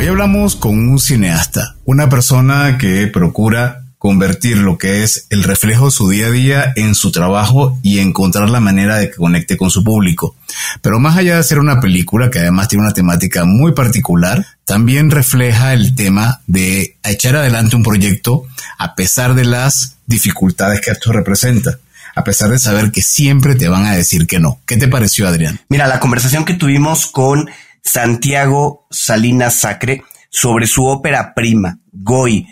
Hoy hablamos con un cineasta, una persona que procura convertir lo que es el reflejo de su día a día en su trabajo y encontrar la manera de que conecte con su público. Pero más allá de ser una película que además tiene una temática muy particular, también refleja el tema de echar adelante un proyecto a pesar de las dificultades que esto representa a pesar de saber que siempre te van a decir que no. ¿Qué te pareció, Adrián? Mira, la conversación que tuvimos con Santiago Salinas Sacre sobre su ópera prima, Goy.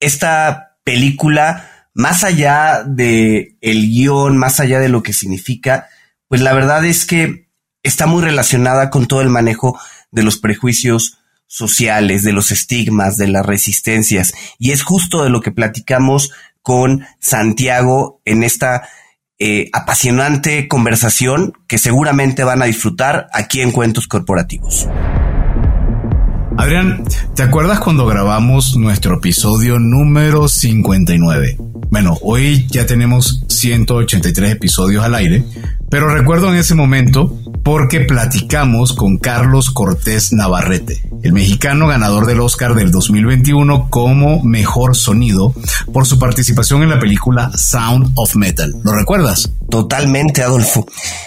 Esta película, más allá de el guion, más allá de lo que significa, pues la verdad es que está muy relacionada con todo el manejo de los prejuicios sociales, de los estigmas, de las resistencias. Y es justo de lo que platicamos con Santiago en esta eh, apasionante conversación que seguramente van a disfrutar aquí en Cuentos Corporativos. Adrián, ¿te acuerdas cuando grabamos nuestro episodio número 59? Bueno, hoy ya tenemos 183 episodios al aire, pero recuerdo en ese momento porque platicamos con Carlos Cortés Navarrete, el mexicano ganador del Oscar del 2021 como mejor sonido por su participación en la película Sound of Metal. ¿Lo recuerdas? Totalmente, Adolfo.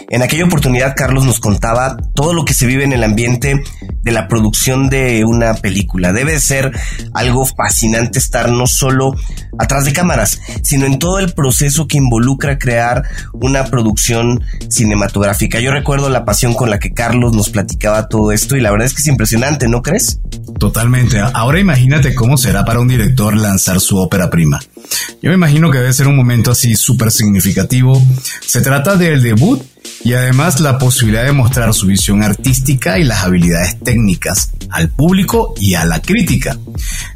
En aquella oportunidad, Carlos nos contaba todo lo que se vive en el ambiente de la producción de una película. Debe ser algo fascinante estar no solo atrás de cámaras, sino en todo el proceso que involucra crear una producción cinematográfica. Yo recuerdo la pasión con la que Carlos nos platicaba todo esto y la verdad es que es impresionante, ¿no crees? Totalmente. Ahora imagínate cómo será para un director lanzar su ópera prima. Yo me imagino que debe ser un momento así súper significativo. Se trata del debut y además la posibilidad de mostrar su visión artística y las habilidades técnicas al público y a la crítica.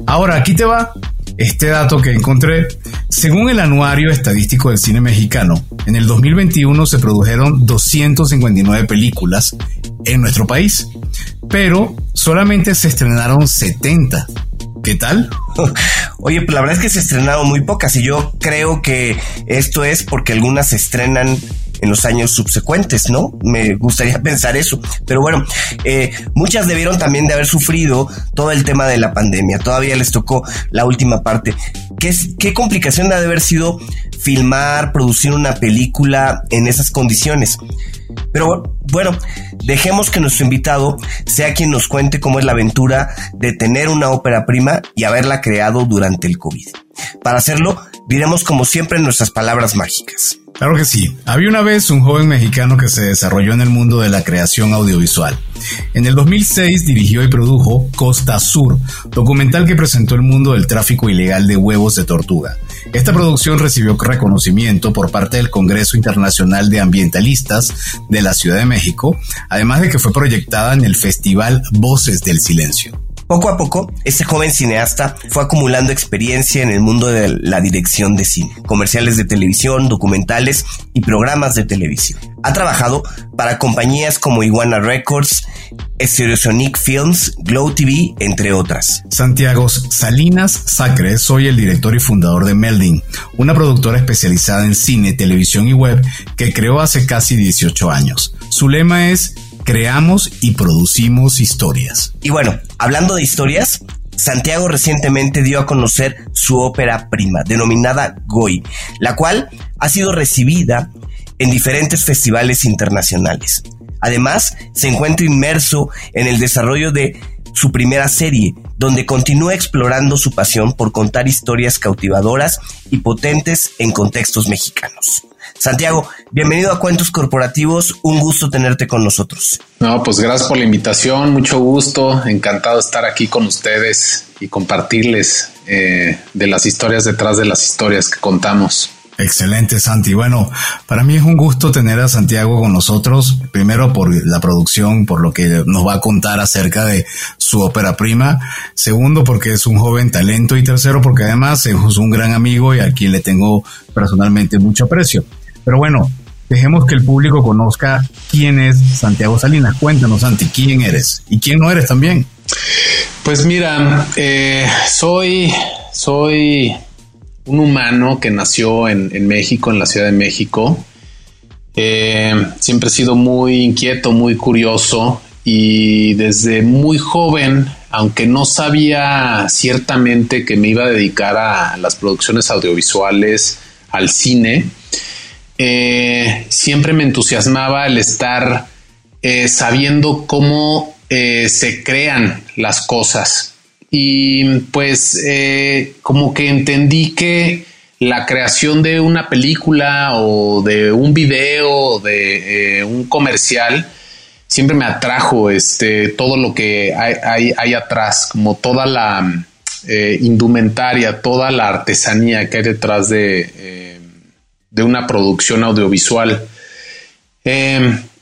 Ahora, aquí te va este dato que encontré. Según el Anuario Estadístico del Cine Mexicano, en el 2021 se produjeron 259 películas en nuestro país, pero solamente se estrenaron 70. ¿Qué tal? Oye, pues la verdad es que se estrenaron muy pocas y yo creo que esto es porque algunas se estrenan en los años subsecuentes, ¿no? Me gustaría pensar eso. Pero bueno, eh, muchas debieron también de haber sufrido todo el tema de la pandemia. Todavía les tocó la última parte. ¿Qué, qué complicación ha de haber sido filmar, producir una película en esas condiciones? Pero bueno, dejemos que nuestro invitado sea quien nos cuente cómo es la aventura de tener una ópera prima y haberla creado durante el COVID. Para hacerlo, diremos como siempre nuestras palabras mágicas. Claro que sí. Había una vez un joven mexicano que se desarrolló en el mundo de la creación audiovisual. En el 2006 dirigió y produjo Costa Sur, documental que presentó el mundo del tráfico ilegal de huevos de tortuga. Esta producción recibió reconocimiento por parte del Congreso Internacional de Ambientalistas de la Ciudad de México, además de que fue proyectada en el Festival Voces del Silencio. Poco a poco, este joven cineasta fue acumulando experiencia en el mundo de la dirección de cine, comerciales de televisión, documentales y programas de televisión. Ha trabajado para compañías como Iguana Records, Stereosonic Films, Glow TV, entre otras. Santiago Salinas Sacre, soy el director y fundador de Melding, una productora especializada en cine, televisión y web que creó hace casi 18 años. Su lema es creamos y producimos historias. Y bueno, hablando de historias, Santiago recientemente dio a conocer su ópera prima, denominada Goy, la cual ha sido recibida en diferentes festivales internacionales. Además, se encuentra inmerso en el desarrollo de su primera serie, donde continúa explorando su pasión por contar historias cautivadoras y potentes en contextos mexicanos. Santiago, bienvenido a Cuentos Corporativos, un gusto tenerte con nosotros. No, pues gracias por la invitación, mucho gusto, encantado de estar aquí con ustedes y compartirles eh, de las historias detrás de las historias que contamos. Excelente, Santi. Bueno, para mí es un gusto tener a Santiago con nosotros. Primero por la producción, por lo que nos va a contar acerca de su ópera prima. Segundo, porque es un joven talento. Y tercero, porque además es un gran amigo y a quien le tengo personalmente mucho aprecio. Pero bueno, dejemos que el público conozca quién es Santiago Salinas. Cuéntanos, Santi, quién eres y quién no eres también. Pues mira, eh, soy, soy un humano que nació en, México, en la Ciudad de México. Eh, siempre he sido muy inquieto, muy curioso y desde muy joven aunque no sabía ciertamente que me iba a dedicar a las producciones audiovisuales, al cine, eh, siempre me entusiasmaba el estar eh, sabiendo cómo se crean las cosas. Y pues como que entendí que la creación de una película o de un video o de un comercial siempre me atrajo este, todo lo que hay, hay, atrás, como toda la indumentaria, toda la artesanía que hay detrás de de una producción audiovisual.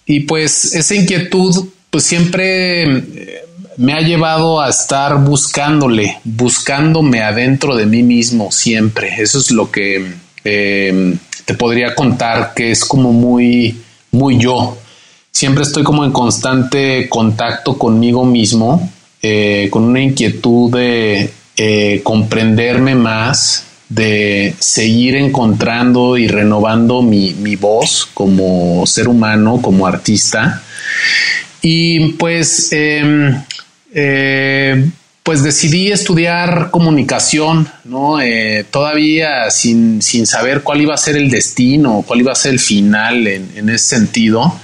Y pues esa inquietud pues siempre eh, me ha llevado a estar buscándole, buscándome adentro de mí mismo siempre. Eso es lo que em, te podría contar que es como muy, muy yo. Siempre estoy como en constante contacto conmigo mismo, eh, con una inquietud de eh, comprenderme más, de seguir encontrando y renovando mi, voz como ser humano, como artista. Y pues, em, eh, pues decidí estudiar comunicación, ¿no? Eh, todavía sin, saber cuál iba a ser el destino, cuál iba a ser el final en, ese sentido.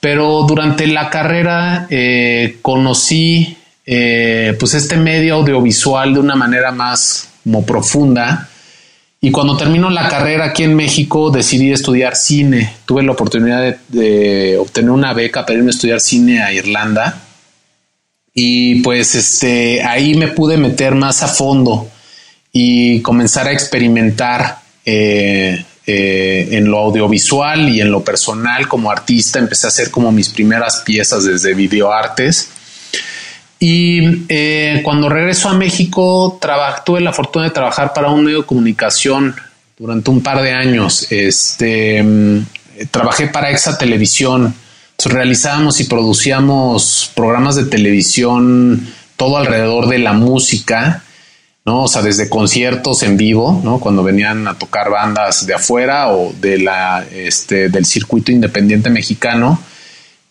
Pero durante la carrera eh, conocí pues este medio audiovisual de una manera más como profunda. Y cuando terminó la carrera aquí en México decidí estudiar cine. Tuve la oportunidad de, obtener una beca para irme a estudiar cine a Irlanda. Y pues este, ahí me pude meter más a fondo y comenzar a experimentar eh, eh, en lo audiovisual y en lo personal como artista. Empecé a hacer como mis primeras piezas desde videoartes y eh, cuando regreso a México, tuve la fortuna de trabajar para un medio de comunicación durante un par de años. Este, mm, trabajé para Exa Televisión. Realizábamos y producíamos programas de televisión todo alrededor de la música, ¿no? O sea, desde conciertos en vivo, ¿no? Cuando venían a tocar bandas de afuera o de la, este, del circuito independiente mexicano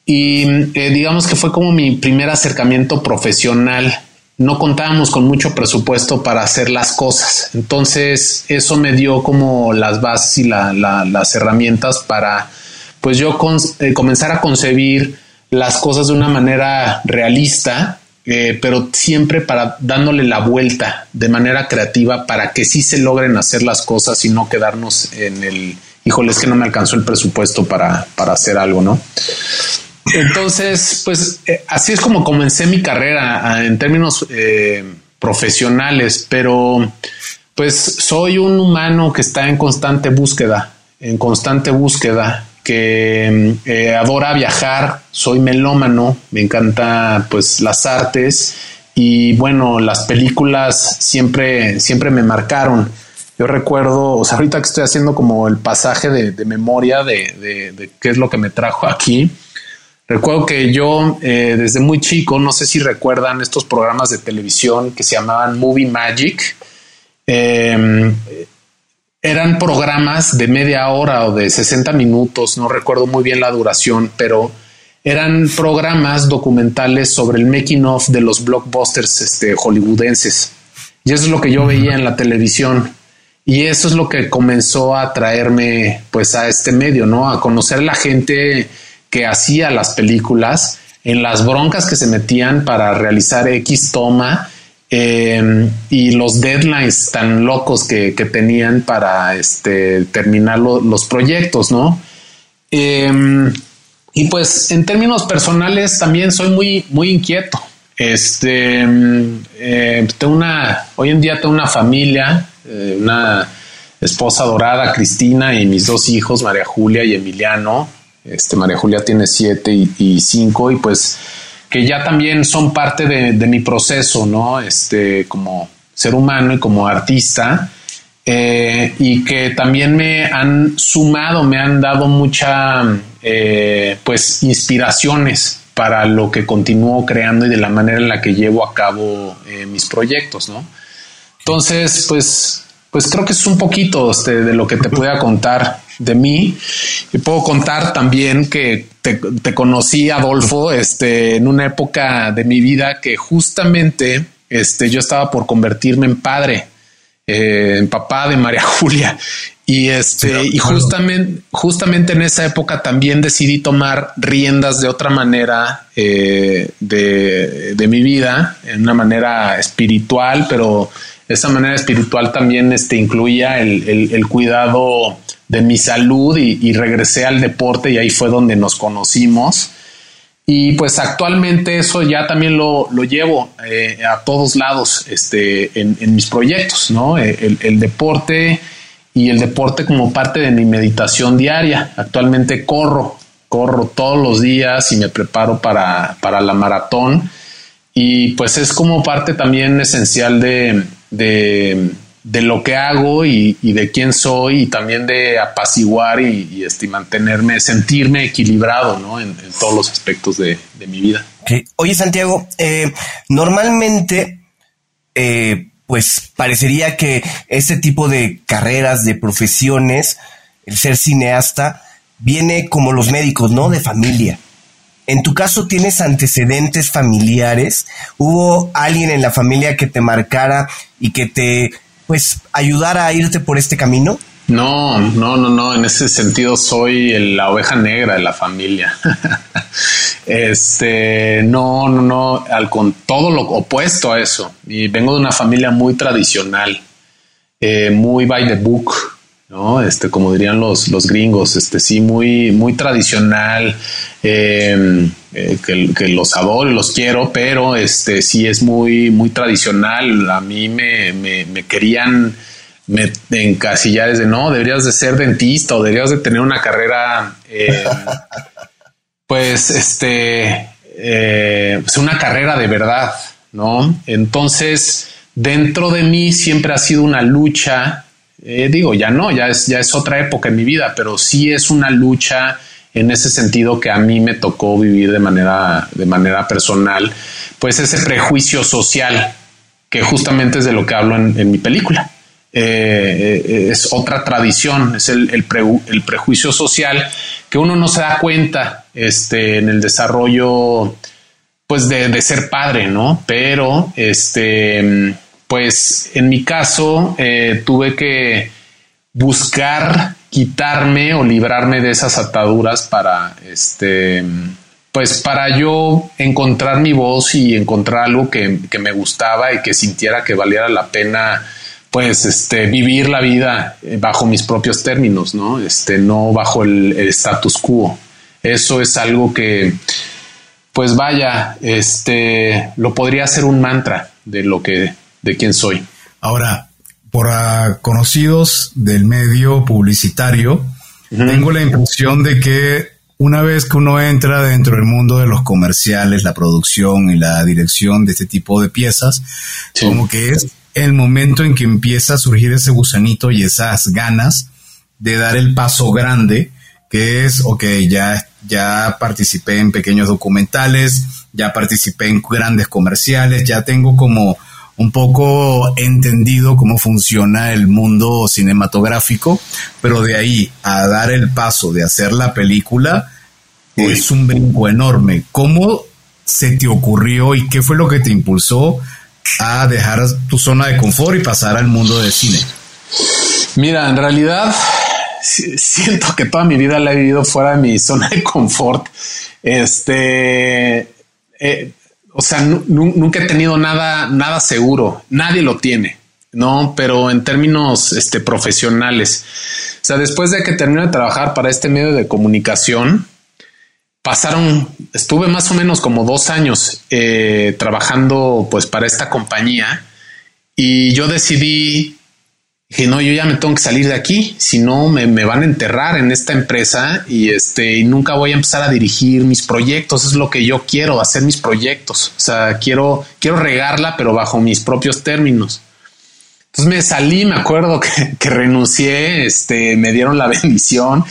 y eh, digamos que fue como mi primer acercamiento profesional. No contábamos con mucho presupuesto para hacer las cosas. Entonces eso me dio como las bases y las herramientas para pues yo eh, comenzar a concebir las cosas de una manera realista, eh, pero siempre para dándole la vuelta de manera creativa para que sí se logren hacer las cosas y no quedarnos en el, híjole, es que no me alcanzó el presupuesto para, para hacer algo, ¿no? Entonces, pues eh, así es como comencé mi carrera en términos profesionales, pero pues soy un humano que está en constante búsqueda, en constante búsqueda, que eh, adora viajar, soy melómano, me encanta pues las artes y bueno, las películas siempre, siempre me marcaron. Yo recuerdo, o sea, ahorita que estoy haciendo como el pasaje de, memoria de, qué es lo que me trajo aquí, Recuerdo que yo eh, desde muy chico, no sé si recuerdan estos programas de televisión que se llamaban Movie Magic. Em, eran programas de media hora o de 60 minutos, no recuerdo muy bien la duración, pero eran programas documentales sobre el making of de los blockbusters este, hollywoodenses. Y eso es lo que yo veía en la televisión. Y eso es lo que comenzó a traerme pues a este medio, ¿no? A conocer la gente que hacía las películas, en las broncas que se metían para realizar X toma em, y los deadlines tan locos que, tenían para este, terminar los proyectos, ¿no? Em, y pues en términos personales también soy muy, muy inquieto. Este, em, eh, tengo una, hoy en día tengo una familia, eh, una esposa dorada, Cristina, y mis dos hijos, María Julia y Emiliano. Este, María Julia tiene siete y, cinco y pues que ya también son parte de, mi proceso, ¿no? Este, como ser humano y como artista. Eh, y que también me han sumado, me han dado mucha, eh, pues, inspiraciones para lo que continúo creando y de la manera en la que llevo a cabo eh, mis proyectos, ¿no? Entonces, pues, pues creo que es un poquito este, de lo que te pueda contar de mí. Y puedo contar también que te, conocí, Adolfo, este, en una época de mi vida que justamente este, yo estaba por convertirme en padre, eh, en papá de María Julia. Y este, y justamente, justamente en esa época también decidí tomar riendas de otra manera eh, de, de, mi vida, en una manera espiritual, pero esa manera espiritual también este, incluía el, el, el cuidado de mi salud y, regresé al deporte y ahí fue donde nos conocimos. Y pues actualmente eso ya también lo, lo llevo eh, a todos lados este, en, en mis proyectos, ¿no? Eh, el, el, deporte y el deporte como parte de mi meditación diaria. Actualmente corro, corro todos los días y me preparo para, para la maratón. Y pues es como parte también esencial de, de de lo que hago y, de quién soy y también de apaciguar y, este, mantenerme, sentirme equilibrado ¿no? en, todos los aspectos de, mi vida. Oye, Santiago, eh, normalmente, eh, pues parecería que este tipo de carreras, de profesiones, el ser cineasta, viene como los médicos, ¿no? De familia. En tu caso, ¿tienes antecedentes familiares? ¿Hubo alguien en la familia que te marcara y que te pues ayudar a irte por este camino? No, no, no, no. En ese sentido soy la oveja negra de la familia. este, no, no, no, al con todo lo opuesto a eso. Y vengo de una familia muy tradicional, eh, muy by the book, ¿no? Este, como dirían los, los gringos, este, sí, muy, muy tradicional, em, eh, que, los adoro y los quiero, pero este, sí es muy, muy tradicional. A mí me, me, querían me encasillar desde no, deberías de ser dentista o deberías de tener una carrera, em, pues, este, eh, pues una carrera de verdad, ¿no? Entonces, dentro de mí siempre ha sido una lucha eh, digo, ya no, ya es, ya es otra época en mi vida, pero sí es una lucha en ese sentido que a mí me tocó vivir de manera, de manera personal, pues ese prejuicio social, que justamente es de lo que hablo en, mi película. Eh, eh, es otra tradición, es el, el, prejuicio social que uno no se da cuenta este, en el desarrollo pues de, de ser padre, ¿no? Pero este pues en mi caso eh, tuve que buscar quitarme o librarme de esas ataduras para este pues para yo encontrar mi voz y encontrar algo que, me gustaba y que sintiera que valiera la pena pues este vivir la vida eh, bajo mis propios términos no este no bajo el, el status quo. Eso es algo que pues vaya este lo podría ser un mantra de lo que de quién soy. Ahora, por conocidos del medio publicitario, tengo la impresión de que una vez que uno entra dentro del mundo de los comerciales, la producción y la dirección de este tipo de piezas, como que es el momento en que empieza a surgir ese gusanito y esas ganas de dar el paso grande, que es, ok, ya, ya participé en pequeños documentales, ya participé en grandes comerciales, ya tengo como un poco entendido cómo funciona el mundo cinematográfico, pero de ahí a dar el paso de hacer la película es un brinco enorme. ¿Cómo se te ocurrió y qué fue lo que te impulsó a dejar tu zona de confort y pasar al mundo del cine? Mira, en realidad siento que toda mi vida la he vivido fuera de mi zona de confort. Este, eh, o sea, nunca he tenido nada, nada seguro. Nadie lo tiene, no, pero en términos este, profesionales. O sea, después de que terminé de trabajar para este medio de comunicación, pasaron, estuve más o menos como dos años eh, trabajando pues para esta compañía y yo decidí Dije, no, yo ya me tengo que salir de aquí, si no me, van a enterrar en esta empresa y este, y nunca voy a empezar a dirigir mis proyectos. Es lo que yo quiero, hacer mis proyectos. O sea, quiero, quiero regarla, pero bajo mis propios términos. Entonces me salí, me acuerdo que renuncié, este, me dieron la bendición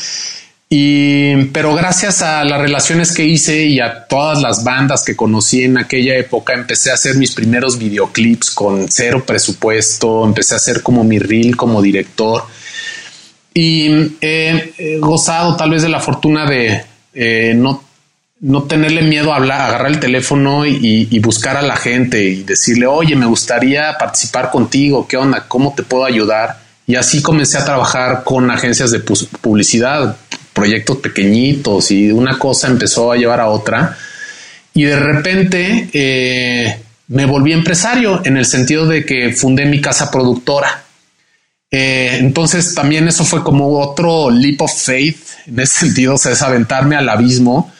y, pero gracias a las relaciones que hice y a todas las bandas que conocí en aquella época, empecé a hacer mis primeros videoclips con cero presupuesto, empecé a hacer como mi reel como director. y he, gozado tal vez de la fortuna de eh, no, no tenerle miedo a hablar, agarrar el teléfono y, buscar a la gente y decirle, oye, me gustaría participar contigo, ¿qué onda? ¿Cómo te puedo ayudar? Y así comencé a trabajar con agencias de publicidad, proyectos pequeñitos y una cosa empezó a llevar a otra. Y de repente eh, me volví empresario en el sentido de que fundé mi casa productora. Eh, entonces también eso fue como otro leap of faith en ese sentido, o sea, es aventarme al abismo.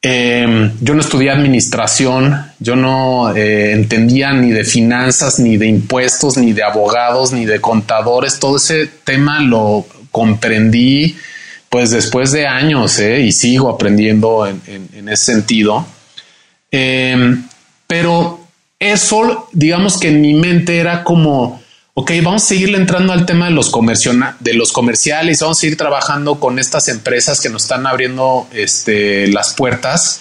Eh, yo no estudié administración, yo no entendía ni de finanzas, ni de impuestos, ni de abogados, ni de contadores. Todo ese tema lo comprendí pues después de años y sigo aprendiendo en, ese sentido. pero eso, digamos que en mi mente era como, ok, vamos a seguirle entrando al tema de los, de los comerciales, vamos a seguir trabajando con estas empresas que nos están abriendo este, las puertas,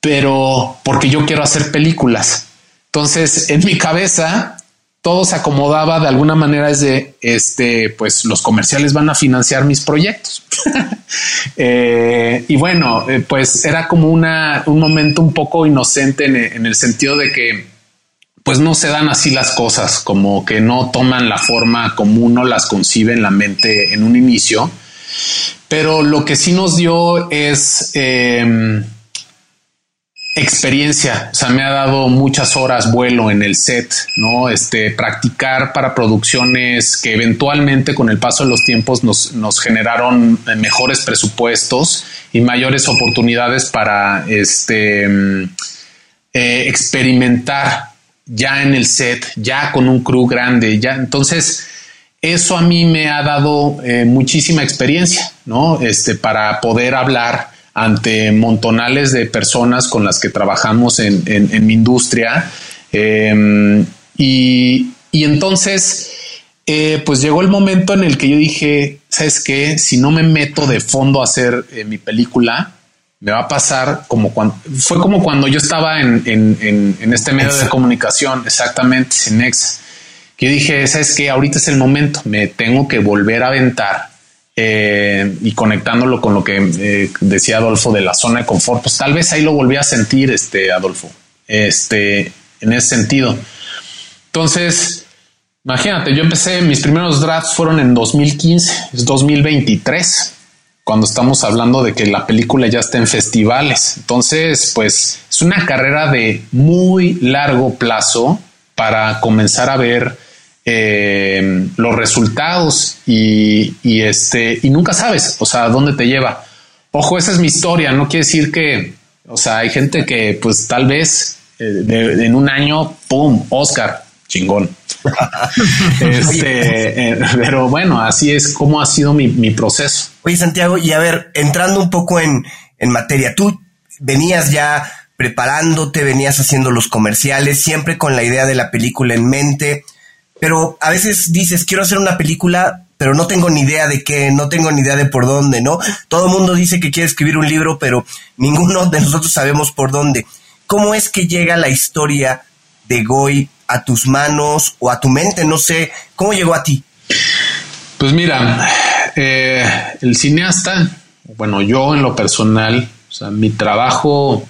pero porque yo quiero hacer películas. Entonces, en mi cabeza, todo se acomodaba de alguna manera es de, este, pues los comerciales van a financiar mis proyectos. Eh, y bueno, eh, pues era como una, un momento un poco inocente en el sentido de que pues no se dan así las cosas, como que no toman la forma como uno las concibe en la mente en un inicio. Pero lo que sí nos dio es em, experiencia, o sea, me ha dado muchas horas vuelo en el set, ¿no? Este, practicar para producciones que eventualmente con el paso de los tiempos nos, nos generaron mejores presupuestos y mayores oportunidades para este, em, eh, experimentar ya en el set, ya con un crew grande, ya. Entonces, eso a mí me ha dado eh, muchísima experiencia, ¿no? Este, para poder hablar ante montonales de personas con las que trabajamos en, mi industria. Em, y, entonces, eh, pues llegó el momento en el que yo dije, ¿sabes qué? Si no me meto de fondo a hacer eh, mi película, me va a pasar como cuando fue como cuando yo estaba en, este medio de comunicación, exactamente, sin ex, que dije, sabes que ahorita es el momento, me tengo que volver a aventar eh, y conectándolo con lo que eh, decía Adolfo de la zona de confort, pues tal vez ahí lo volví a sentir, este Adolfo, este, en ese sentido. Entonces, imagínate, yo empecé, mis primeros drafts fueron en 2015, es 2023 cuando estamos hablando de que la película ya está en festivales. Entonces, pues es una carrera de muy largo plazo para comenzar a ver eh, los resultados y, este, y nunca sabes, o sea, dónde te lleva. Ojo, esa es mi historia, no quiere decir que, o sea, hay gente que pues tal vez eh, en un año, ¡pum!, Oscar, chingón. este, eh, pero bueno, así es como ha sido mi, proceso. Oye, Santiago, y a ver, entrando un poco en, en materia, tú venías ya preparándote, venías haciendo los comerciales, siempre con la idea de la película en mente, pero a veces dices, quiero hacer una película, pero no tengo ni idea de qué, no tengo ni idea de por dónde, ¿no? Todo mundo dice que quiere escribir un libro, pero ninguno de nosotros sabemos por dónde. ¿Cómo es que llega la historia de Goy a tus manos o a tu mente? No sé, ¿cómo llegó a ti? Pues mira, eh, el cineasta, bueno, yo en lo personal, o sea, mi trabajo,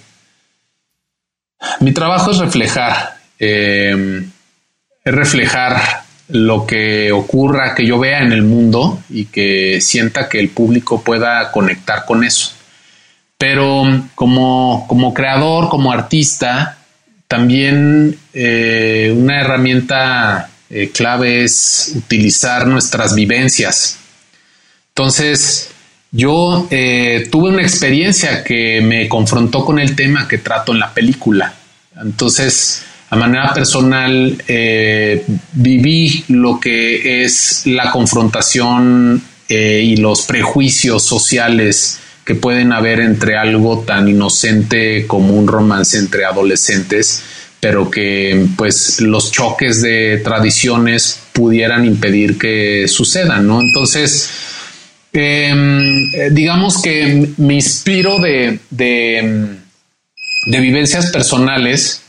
mi trabajo es reflejar, eh, es reflejar lo que ocurra, que yo vea en el mundo y que sienta que el público pueda conectar con eso. Pero como, como creador, como artista, también eh, una herramienta eh, clave es utilizar nuestras vivencias. Entonces, yo eh, tuve una experiencia que me confrontó con el tema que trato en la película. Entonces, a manera personal, viví lo que es la confrontación y los prejuicios sociales que pueden haber entre algo tan inocente como un romance entre adolescentes, pero que pues los choques de tradiciones pudieran impedir que sucedan, ¿no? Entonces, em, eh, digamos que me inspiro de, de, vivencias personales,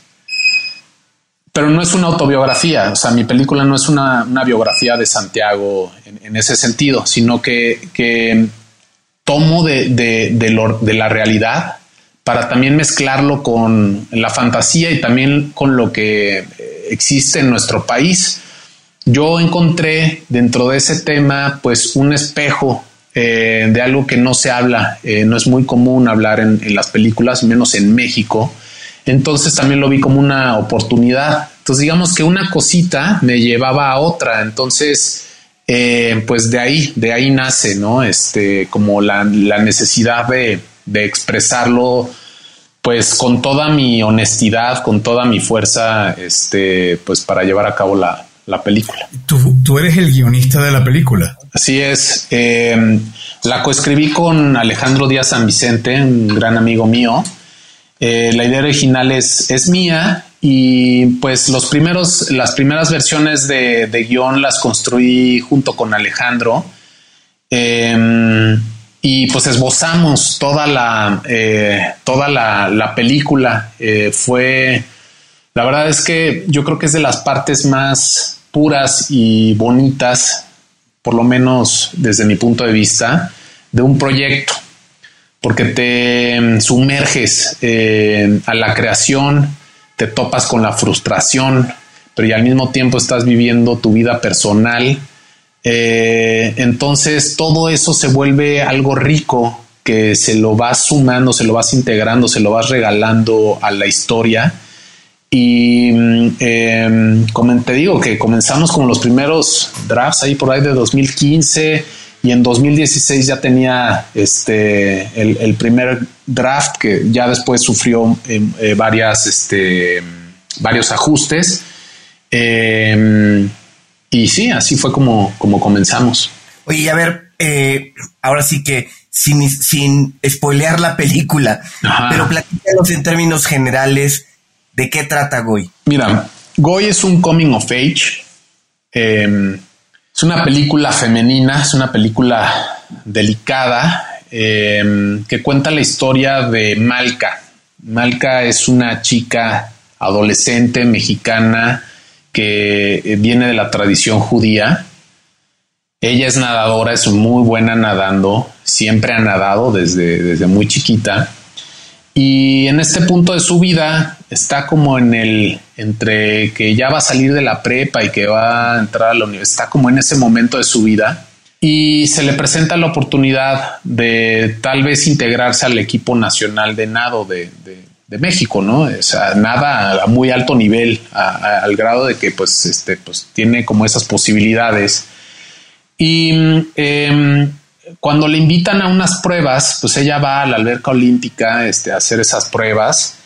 pero no es una autobiografía, o sea, mi película no es una, biografía de Santiago en, ese sentido, sino que, tomo de, de, la realidad para también mezclarlo con la fantasía y también con lo que existe en nuestro país. Yo encontré dentro de ese tema pues un espejo eh, de algo que no se habla, eh, no es muy común hablar en, las películas, menos en México. Entonces también lo vi como una oportunidad. Entonces digamos que una cosita me llevaba a otra. Entonces, eh, pues de ahí, de ahí nace, ¿no? Este, como la, la necesidad de, de, expresarlo, pues con toda mi honestidad, con toda mi fuerza, este, pues para llevar a cabo la, la película. ¿Tú, ¿Tú, eres el guionista de la película. Así es. Eh, la coescribí con Alejandro Díaz San Vicente, un gran amigo mío. Eh, la idea original es, es mía y pues los primeros, las primeras versiones de, de guion las construí junto con Alejandro. Em, y pues esbozamos toda la, eh, toda la, película. Eh, fue, la verdad es que yo creo que es de las partes más puras y bonitas, por lo menos desde mi punto de vista, de un proyecto porque te mm, sumerges eh, a la creación, te topas con la frustración, pero y al mismo tiempo estás viviendo tu vida personal. Eh, entonces todo eso se vuelve algo rico que se lo vas sumando, se lo vas integrando, se lo vas regalando a la historia. Y mm, em, como te digo que comenzamos con los primeros drafts ahí por ahí de 2015 y en 2016 ya tenía este el, primer draft que ya después sufrió em, eh, varias este varios ajustes. Em, y sí así fue como como comenzamos. Oye a ver eh, ahora sí que sin, sin spoilear la película pero platícanos en términos generales de qué trata Goy mira Goy es un coming of age es una película femenina, es una película delicada em, que cuenta la historia de Malca. Malca es una chica adolescente mexicana que eh, viene de la tradición judía. Ella es nadadora, es muy buena nadando, siempre ha nadado desde, desde muy chiquita. Y en este punto de su vida está como en el, entre que ya va a salir de la prepa y que va a entrar a la universidad, está como en ese momento de su vida y se le presenta la oportunidad de tal vez integrarse al equipo nacional de nado de, México, ¿no? O sea, nada a muy alto nivel, al grado de que pues, este, pues tiene como esas posibilidades. Y em, cuando le invitan a unas pruebas, pues ella va a la alberca olímpica este, a hacer esas pruebas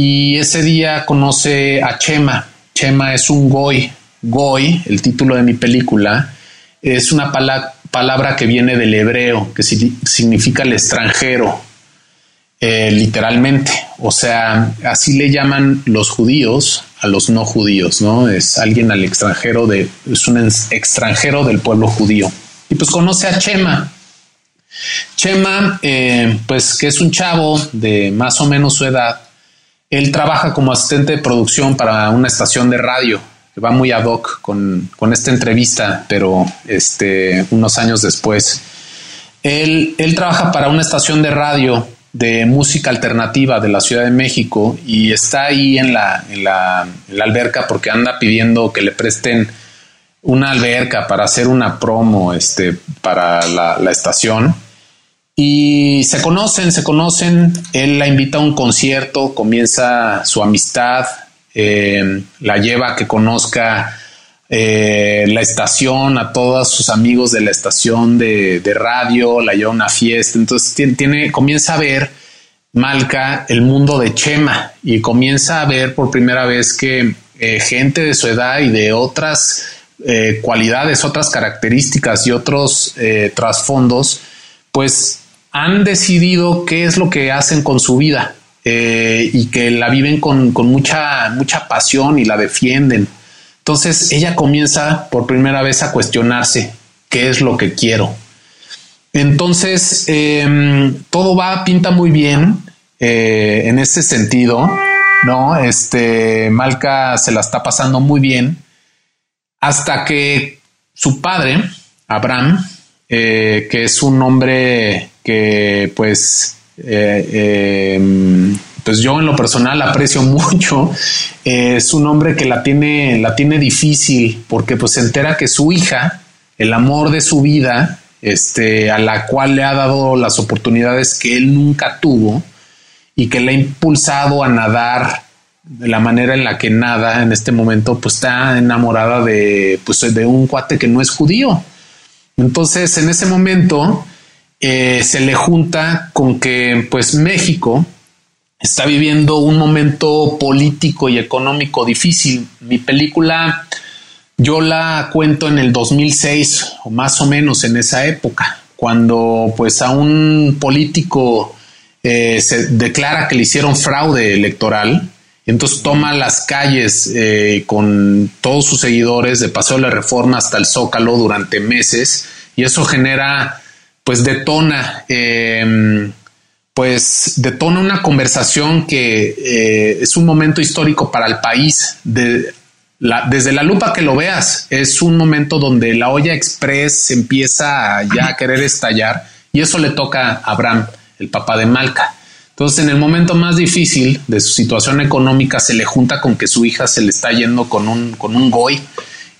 y ese día conoce a Chema. Chema es un goy. Goy, el título de mi película, es una palabra que viene del hebreo, que significa el extranjero, eh, literalmente. O sea, así le llaman los judíos a los no judíos, ¿no? Es alguien al extranjero de, es un extranjero del pueblo judío. Y pues conoce a Chema. Chema, eh, pues que es un chavo de más o menos su edad, él trabaja como asistente de producción para una estación de radio, que va muy ad hoc con, esta entrevista, pero este, unos años después. Él, él trabaja para una estación de radio de música alternativa de la Ciudad de México y está ahí en la, en la, alberca porque anda pidiendo que le presten una alberca para hacer una promo este, para la estación y se conocen, se conocen. Él la invita a un concierto, comienza su amistad, eh, la lleva a que conozca eh, la estación, a todos sus amigos de la estación de, radio, la lleva a una fiesta. Entonces tiene, comienza a ver Malca el mundo de Chema y comienza a ver por primera vez que eh, gente de su edad y de otras cualidades, otras características y otros trasfondos, pues han decidido qué es lo que hacen con su vida eh, y que la viven con, mucha, mucha pasión y la defienden. Entonces ella comienza por primera vez a cuestionarse qué es lo que quiero. Entonces em, todo va, pinta muy bien eh, en ese sentido. ¿no? Este, Malca se la está pasando muy bien hasta que su padre, Abraham, eh, que es un hombre que pues, eh, em, pues yo en lo personal aprecio mucho, es un hombre que la tiene, la tiene difícil porque pues se entera que su hija, el amor de su vida, este, a la cual le ha dado las oportunidades que él nunca tuvo y que le ha impulsado a nadar de la manera en la que nada en este momento, pues está enamorada de, pues, de un cuate que no es judío. Entonces, en ese momento eh, se le junta con que, pues, México está viviendo un momento político y económico difícil. Mi película, yo la cuento en el 2006 o más o menos en esa época, cuando, pues, a un político eh, se declara que le hicieron fraude electoral entonces toma las calles eh, con todos sus seguidores de Paseo de la Reforma hasta el Zócalo durante meses y eso genera, pues detona, em, pues detona una conversación que eh, es un momento histórico para el país. De, desde la lupa que lo veas, es un momento donde la olla express empieza ya a querer estallar y eso le toca a Abraham, el papá de Malca. Entonces, en el momento más difícil de su situación económica, se le junta con que su hija se le está yendo con un, con un goy.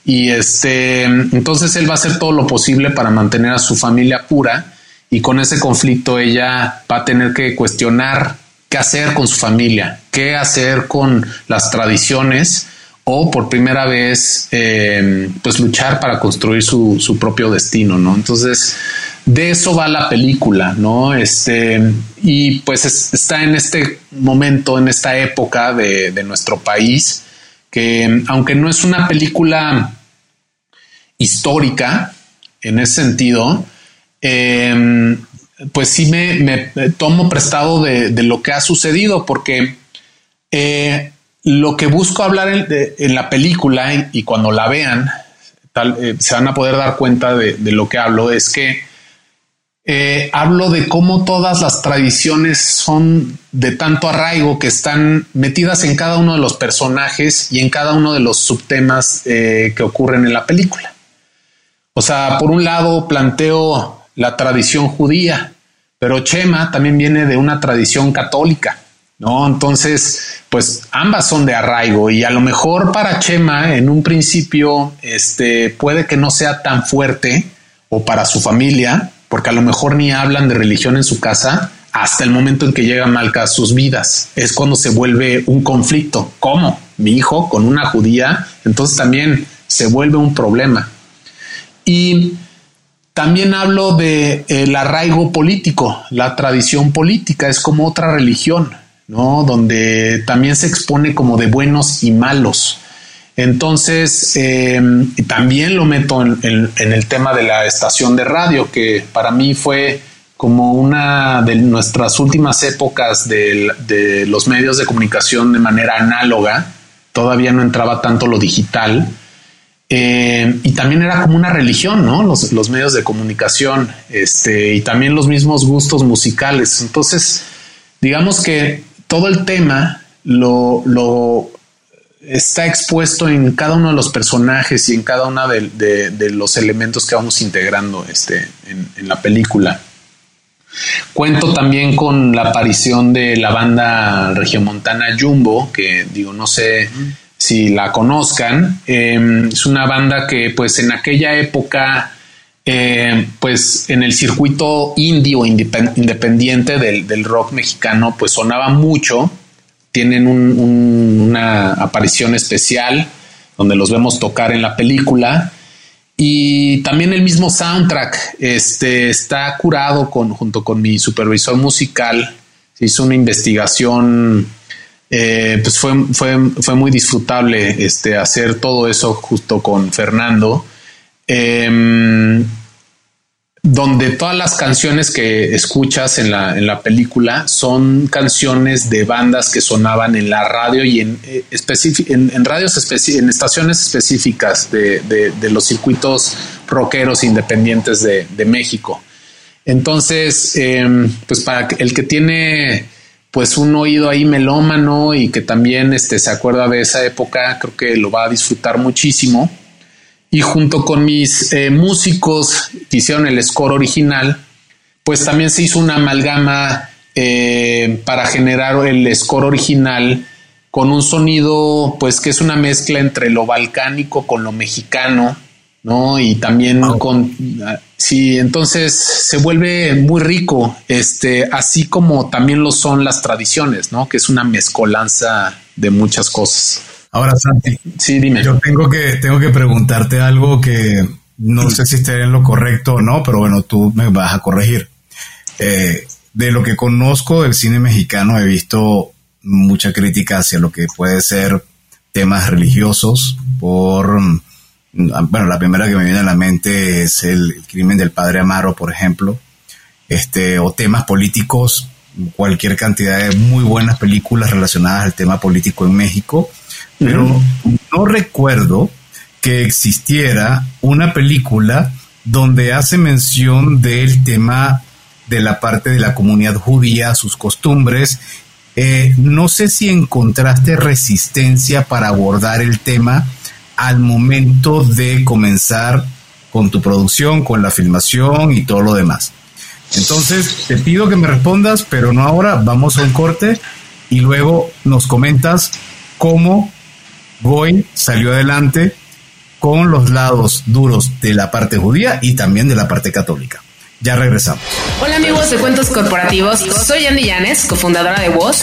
Y este, entonces él va a hacer todo lo posible para mantener a su familia pura. Y con ese conflicto, ella va a tener que cuestionar qué hacer con su familia, qué hacer con las tradiciones o por primera vez, eh, pues luchar para construir su, su propio destino, ¿no? Entonces, de eso va la película, ¿no? Este, y pues está en este momento, en esta época de, nuestro país, que aunque no es una película histórica en ese sentido, em, pues sí me, tomo prestado de, lo que ha sucedido, porque eh, lo que busco hablar en, la película y, cuando la vean, eh, se van a poder dar cuenta de lo que hablo, es que eh, hablo de cómo todas las tradiciones son de tanto arraigo que están metidas en cada uno de los personajes y en cada uno de los subtemas eh, que ocurren en la película. O sea, por un lado planteo la tradición judía, pero Chema también viene de una tradición católica, ¿no? Entonces, pues ambas son de arraigo y a lo mejor para Chema en un principio este, puede que no sea tan fuerte o para su familia, porque a lo mejor ni hablan de religión en su casa hasta el momento en que llega Malca a sus vidas. Es cuando se vuelve un conflicto. ¿Cómo? Mi hijo con una judía, entonces también se vuelve un problema. Y también hablo de el arraigo político, la tradición política es como otra religión, ¿no? Donde también se expone como de buenos y malos. Entonces, eh, también lo meto en, el tema de la estación de radio, que para mí fue como una de nuestras últimas épocas de, los medios de comunicación de manera análoga. Todavía no entraba tanto lo digital. Eh, y también era como una religión, ¿no? Los, medios de comunicación, este, y también los mismos gustos musicales. Entonces, digamos que todo el tema lo está expuesto en cada uno de los personajes y en cada uno de, los elementos que vamos integrando este, en, la película. Cuento también con la aparición de la banda regiomontana Jumbo, que digo, no sé si la conozcan. Em, es una banda que pues en aquella época, eh, pues en el circuito indio independiente del, del rock mexicano, pues sonaba mucho tienen una aparición especial donde los vemos tocar en la película. Y también el mismo soundtrack este, está curado junto con mi supervisor musical. Se hizo una investigación, eh, pues fue, fue, muy disfrutable este, hacer todo eso justo con Fernando. Em, donde todas las canciones que escuchas en la, en la película son canciones de bandas que sonaban en la radio y en, eh, en, radios en estaciones específicas de, de, los circuitos rockeros independientes de, México. Entonces, em, pues para el que tiene pues un oído ahí melómano y que también este, se acuerda de esa época, creo que lo va a disfrutar muchísimo. Y junto con mis eh, músicos que hicieron el score original, pues también se hizo una amalgama eh, para generar el score original con un sonido, pues que es una mezcla entre lo balcánico con lo mexicano, ¿no? Y también con, sí, entonces se vuelve muy rico, este, así como también lo son las tradiciones, ¿no? Que es una mezcolanza de muchas cosas. Ahora, Santi. Sí, dime. Yo tengo que, tengo que preguntarte algo que no sé si esté en lo correcto o no, pero bueno, tú me vas a corregir. Eh, de lo que conozco del cine mexicano, he visto mucha crítica hacia lo que puede ser temas religiosos por bueno, la primera que me viene a la mente es el, crimen del padre Amaro, por ejemplo, este, o temas políticos, cualquier cantidad de muy buenas películas relacionadas al tema político en México, pero no recuerdo que existiera una película donde hace mención del tema de la parte de la comunidad judía, sus costumbres. Eh, no sé si encontraste resistencia para abordar el tema al momento de comenzar con tu producción, con la filmación y todo lo demás. Entonces, te pido que me respondas, pero no ahora, vamos a un corte y luego nos comentas cómo Goy salió adelante con los lados duros de la parte judía y también de la parte católica. Ya regresamos. Hola amigos de Cuentos Corporativos, soy Andy Llanes, cofundadora de Voz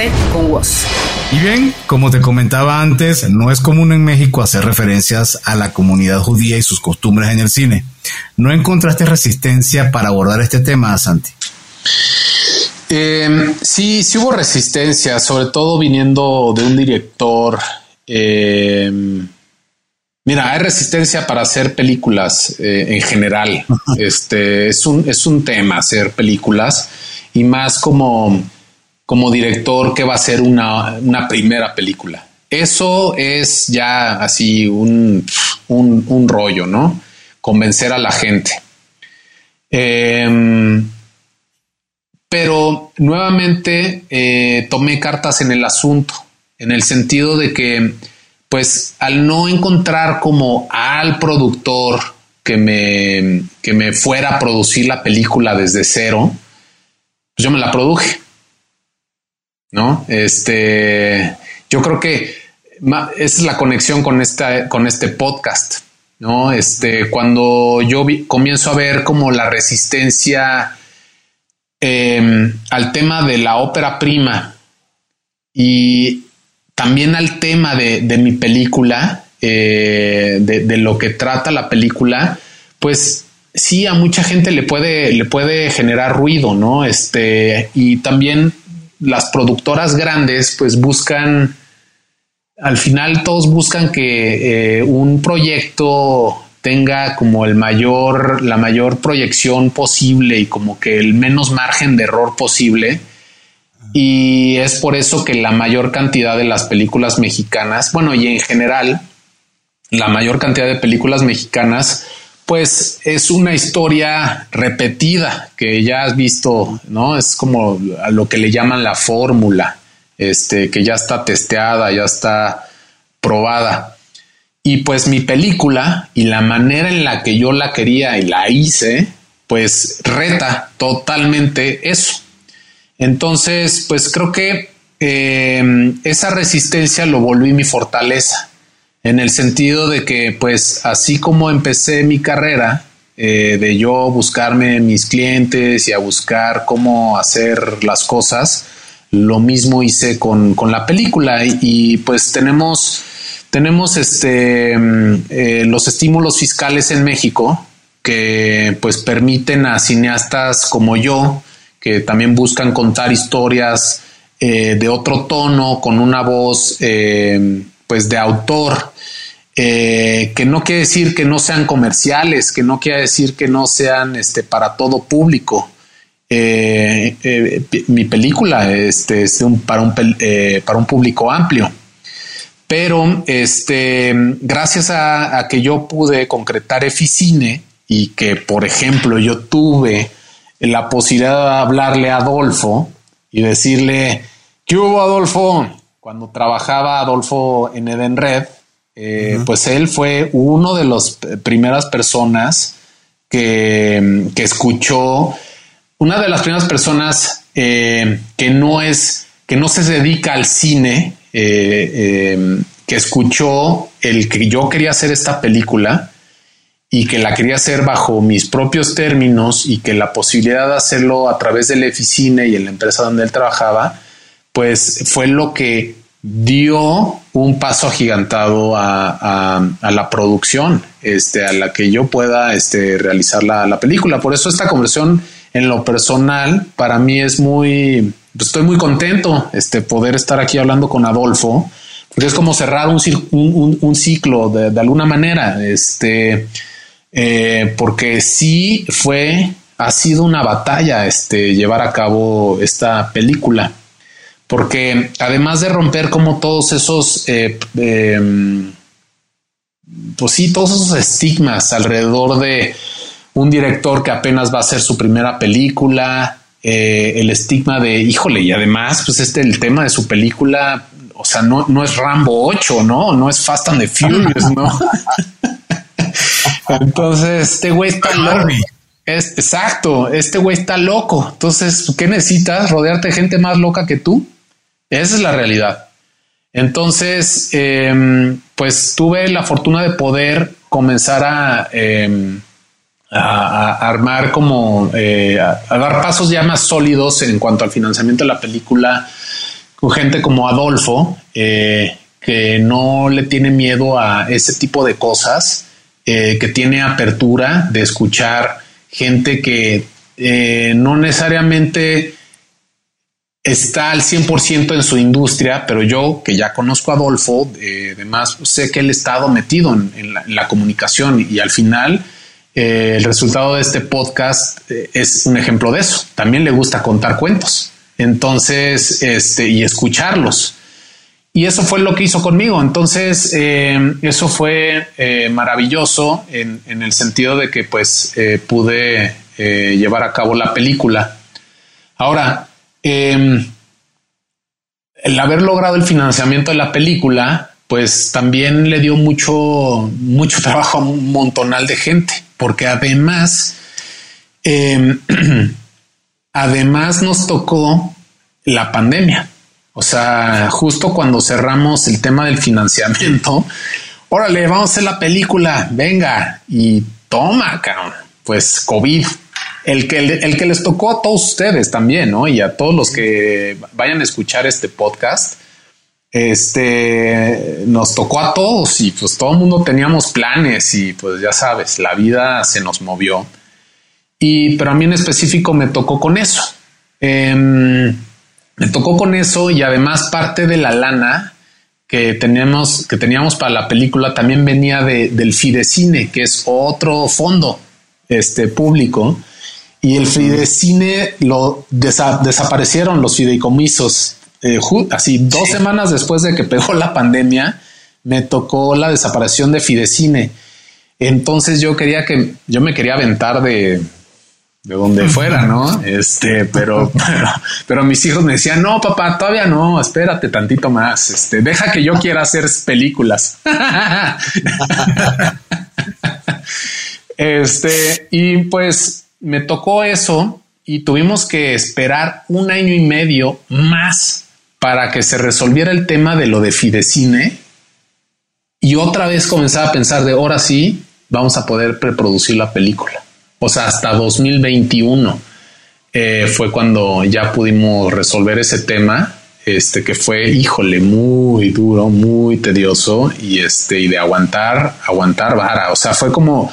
con. Y bien, como te comentaba antes, no es común en México hacer referencias a la comunidad judía y sus costumbres en el cine. ¿No encontraste resistencia para abordar este tema, Santi? Em, sí, sí hubo resistencia, sobre todo viniendo de un director. Em, mira, hay resistencia para hacer películas eh, en general. Este es un, es un tema hacer películas y más como como director que va a ser una, primera película. Eso es ya así un, rollo, ¿no? Convencer a la gente. Em, pero nuevamente eh, tomé cartas en el asunto, en el sentido de que, pues, al no encontrar como al productor que me, que me fuera a producir la película desde cero, pues yo me la produje. ¿No? Este, yo creo que esa es la conexión con esta, con este podcast, ¿no? Este, cuando yo comienzo a ver como la resistencia em, al tema de la ópera prima y también al tema de, mi película, eh, de, de, lo que trata la película, pues sí, a mucha gente le puede, le puede generar ruido, ¿no? Este, y también las productoras grandes pues buscan, al final todos buscan que eh, un proyecto tenga como el mayor, la mayor proyección posible y como que el menos margen de error posible. Y es por eso que la mayor cantidad de las películas mexicanas, bueno, y en general, la mayor cantidad de películas mexicanas pues es una historia repetida que ya has visto, ¿no? Es como lo que le llaman la fórmula, este, que ya está testeada, ya está probada. Y pues mi película y la manera en la que yo la quería y la hice, pues reta totalmente eso. Entonces, pues creo que eh, esa resistencia lo volví mi fortaleza en el sentido de que, pues, así como empecé mi carrera, eh, de yo buscarme mis clientes y a buscar cómo hacer las cosas, lo mismo hice con, la película. Y, pues tenemos, tenemos este, mm, eh, los estímulos fiscales en México que pues permiten a cineastas como yo, que también buscan contar historias eh, de otro tono, con una voz eh, pues de autor, eh, que no quiere decir que no sean comerciales, que no quiere decir que no sean este, para todo público. mi película este, es para, un, para un público amplio. Pero este, gracias a, a, que yo pude concretar Eficine y que, por ejemplo, yo tuve la posibilidad de hablarle a Adolfo y decirle, ¿qué hubo Adolfo? Cuando trabajaba Adolfo en Edenred, eh, pues él fue uno de las primeras personas que, que, escuchó, una de las primeras personas eh, que no es, que no se dedica al cine, eh, que escuchó el que yo quería hacer esta película y que la quería hacer bajo mis propios términos y que la posibilidad de hacerlo a través de la oficina y en la empresa donde él trabajaba, pues fue lo que dio un paso agigantado a, la producción, este, a la que yo pueda este, realizar la, película. Por eso esta conversión en lo personal para mí es muy, pues estoy muy contento este, poder estar aquí hablando con Adolfo, porque es como cerrar un, ciclo de, de, alguna manera. Este, eh, porque sí fue, ha sido una batalla este, llevar a cabo esta película, porque además de romper como todos esos, eh, em, pues sí, todos esos estigmas alrededor de un director que apenas va a hacer su primera película, eh, el estigma de, híjole, y además, pues este, el tema de su película, o sea, no, no es Rambo 8, ¿no? No es Fast and the Furious, ¿no? Entonces, este güey está loco. Es, exacto, este güey está loco. Entonces, ¿qué necesitas? ¿Rodearte de gente más loca que tú? Esa es la realidad. Entonces, em, pues tuve la fortuna de poder comenzar a, em, a, armar como, eh, a, dar pasos ya más sólidos en cuanto al financiamiento de la película con gente como Adolfo, eh, que no le tiene miedo a ese tipo de cosas eh, que tiene apertura de escuchar gente que no necesariamente está al 100% en su industria, pero yo que ya conozco a Adolfo, eh, además sé que él ha estado metido en, la, comunicación y al final el resultado de este podcast es un ejemplo de eso. También le gusta contar cuentos. Entonces, este, y escucharlos. Y eso fue lo que hizo conmigo. Entonces, eh, eso fue eh, maravilloso en, el sentido de que pues eh, pude llevar a cabo la película. Ahora, em, el haber logrado el financiamiento de la película, pues también le dio mucho, mucho trabajo a un montonal de gente, porque además, em, además nos tocó la pandemia. O sea, justo cuando cerramos el tema del financiamiento, órale, vamos a hacer la película, venga, y toma, cabrón, pues COVID. El que, el que les tocó a todos ustedes también, ¿no? Y a todos los que vayan a escuchar este podcast, este nos tocó a todos y pues todo el mundo teníamos planes y pues ya sabes, la vida se nos movió. Y pero a mí en específico me tocó con eso. Eh, me tocó con eso y además parte de la lana que tenemos, que teníamos para la película también venía de, del Fidecine, que es otro fondo este, público. Y el Fidecine lo desaparecieron los fideicomisos. Eh, así dos semanas después de que pegó la pandemia, me tocó la desaparición de Fidecine. Entonces yo quería que yo me quería aventar de, de donde fuera, ¿no? Este, pero, pero, mis hijos me decían, no, papá, todavía no, espérate tantito más, este, deja que yo quiera hacer películas. este, y pues me tocó eso y tuvimos que esperar un año y medio más para que se resolviera el tema de lo de Fidecine y otra vez comenzaba a pensar de ahora sí vamos a poder preproducir la película o sea, hasta 2021 eh, fue cuando ya pudimos resolver ese tema, este que fue, híjole, muy duro, muy tedioso y este, y de aguantar, aguantar vara. O sea, fue como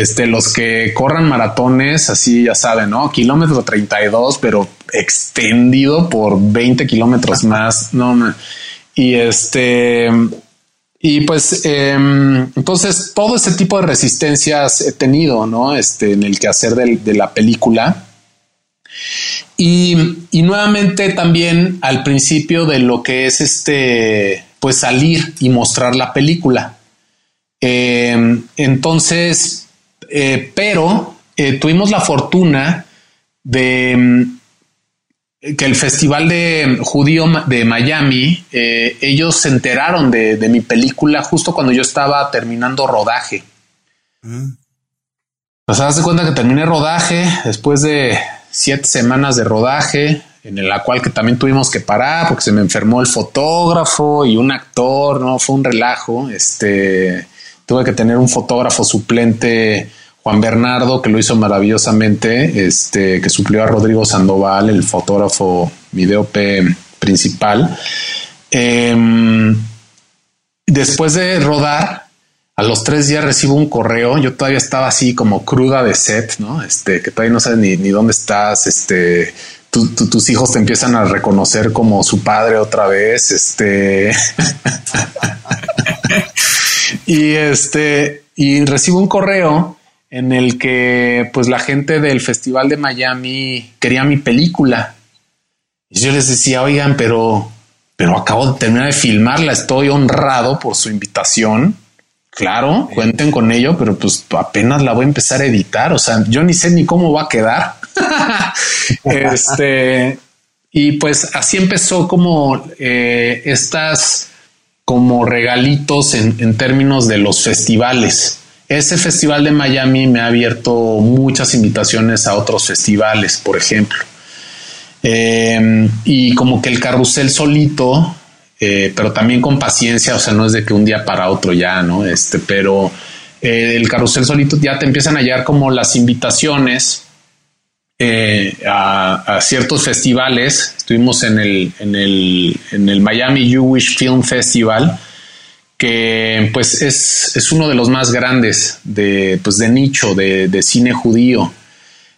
este, los que corran maratones, así ya saben, ¿no? Kilómetro 32, pero extendido por 20 kilómetros más. No, y este, y pues em, entonces todo ese tipo de resistencias he tenido, ¿no? Este, en el quehacer de, la película. Y, y, nuevamente también al principio de lo que es este, pues salir y mostrar la película. Em, entonces, eh, pero eh, tuvimos la fortuna de em, que el Festival de Judío de Miami, eh, ellos se enteraron de, mi película justo cuando yo estaba terminando rodaje. Mm. Pues haz de cuenta que terminé rodaje después de siete semanas de rodaje, en la cual que también tuvimos que parar porque se me enfermó el fotógrafo y un actor, no fue un relajo. Este tuve que tener un fotógrafo suplente Juan Bernardo, que lo hizo maravillosamente, este, que suplió a Rodrigo Sandoval, el fotógrafo video P principal. Em, después de rodar, a los tres días recibo un correo. Yo todavía estaba así como cruda de set, ¿no? Este, que todavía no sabes ni dónde estás. Este, tus hijos te empiezan a reconocer como su padre otra vez. Este, y este, y recibo un correo en el que pues la gente del Festival de Miami quería mi película. Y yo les decía, oigan, pero, pero acabo de terminar de filmarla, estoy honrado por su invitación. Claro, cuenten con ello, pero pues apenas la voy a empezar a editar. O sea, yo ni sé ni cómo va a quedar. este, y pues así empezó como eh, estas como regalitos en, en términos de los festivales. Ese festival de Miami me ha abierto muchas invitaciones a otros festivales, por ejemplo. Eh, y como que el carrusel solito, eh, pero también con paciencia, o sea, no es de que un día para otro ya, ¿no? Este, pero eh, el carrusel solito ya te empiezan a hallar como las invitaciones a, a, ciertos festivales. Estuvimos en el, en el, en el Miami Jewish Film Festival que pues es, es, uno de los más grandes de, pues, de nicho de, de, cine judío.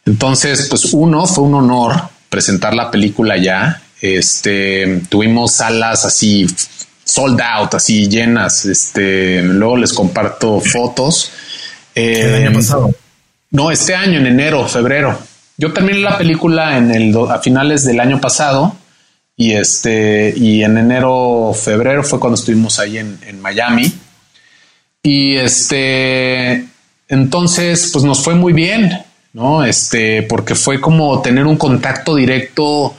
Entonces, pues uno, fue un honor presentar la película ya. Este, tuvimos salas así sold out, así llenas. Este, luego les comparto fotos. ¿El año em, pasado? No, este año, en enero, febrero. Yo terminé la película en el, a finales del año pasado y este, y en enero, febrero fue cuando estuvimos ahí en, en Miami. Y este, entonces, pues nos fue muy bien, ¿no? Este, porque fue como tener un contacto directo,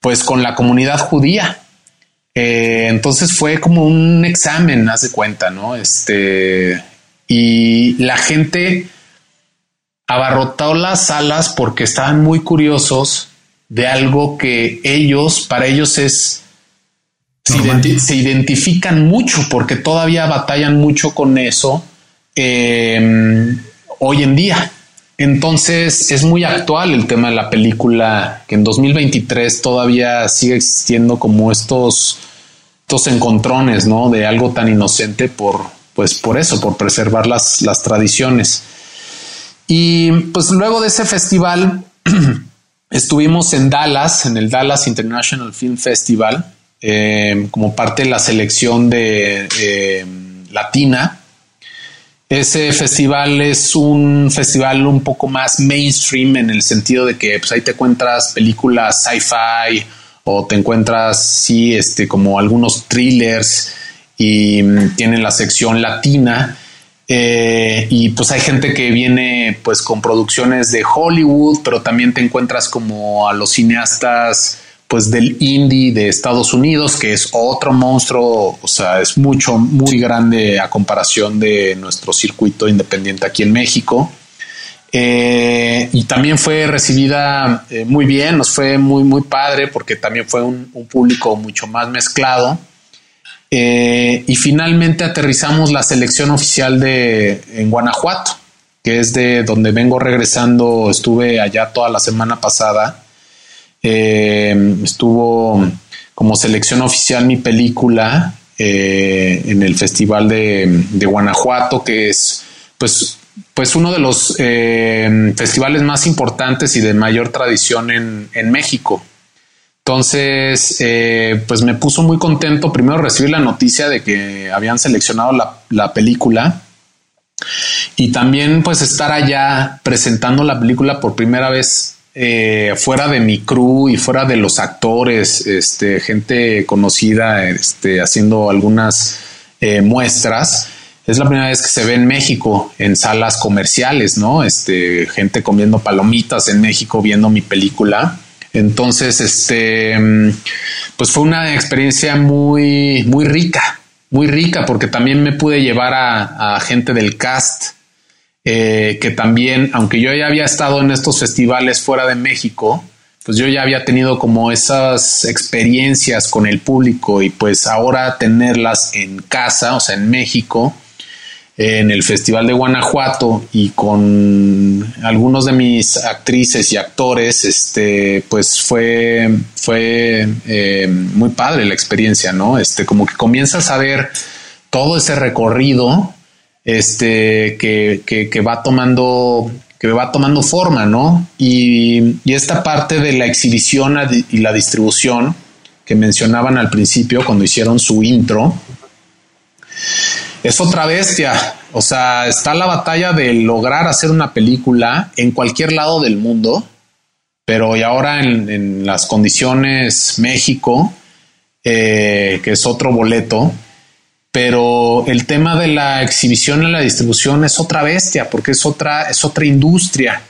pues con la comunidad judía. Eh, entonces fue como un examen, haz de cuenta, ¿no? Este, y la gente abarrotó las salas porque estaban muy curiosos de algo que ellos, para ellos es, se, identifican mucho porque todavía batallan mucho con eso em, hoy en día. Entonces es muy actual el tema de la película, que en 2023 todavía sigue existiendo como estos, estos encontrones, ¿no? De algo tan inocente por, pues por eso, por preservar las, las tradiciones. Y pues luego de ese festival, Estuvimos en Dallas, en el Dallas International Film Festival, eh, como parte de la selección de eh, latina. Ese festival es un festival un poco más mainstream en el sentido de que pues, ahí te encuentras películas sci-fi o te encuentras, sí, este, como algunos thrillers y mm, tienen la sección latina eh, y pues hay gente que viene pues con producciones de Hollywood, pero también te encuentras como a los cineastas pues del indie de Estados Unidos, que es otro monstruo, o sea, es mucho, muy grande a comparación de nuestro circuito independiente aquí en México. Eh, y también fue recibida eh, muy bien, nos fue muy, muy padre porque también fue un público mucho más mezclado. Eh, y finalmente aterrizamos la selección oficial de en Guanajuato, que es de donde vengo regresando. Estuve allá toda la semana pasada. Eh, estuvo como selección oficial mi película eh, en el Festival de, Guanajuato, que es pues pues uno de los festivales más importantes y de mayor tradición en, en México. Entonces, eh, pues me puso muy contento primero recibir la noticia de que habían seleccionado la, la, película y también pues estar allá presentando la película por primera vez eh, fuera de mi crew y fuera de los actores, este, gente conocida, este, haciendo algunas eh, muestras. Es la primera vez que se ve en México en salas comerciales, ¿no? Este, gente comiendo palomitas en México viendo mi película. Entonces, este, pues fue una experiencia muy, muy rica, muy rica, porque también me pude llevar a, gente del cast, eh, que también, aunque yo ya había estado en estos festivales fuera de México, pues yo ya había tenido como esas experiencias con el público y pues ahora tenerlas en casa, o sea, en México, en el Festival de Guanajuato y con algunos de mis actrices y actores, este, pues fue, fue eh, muy padre la experiencia, ¿no? Este, como que comienzas a ver todo ese recorrido, este, que, que, va tomando, que va tomando forma, ¿no? Y esta parte de la exhibición y la distribución que mencionaban al principio cuando hicieron su intro, es otra bestia. O sea, está la batalla de lograr hacer una película en cualquier lado del mundo, pero y ahora en, las condiciones México, eh, que es otro boleto, pero el tema de la exhibición y la distribución es otra bestia, porque es otra, es otra industria.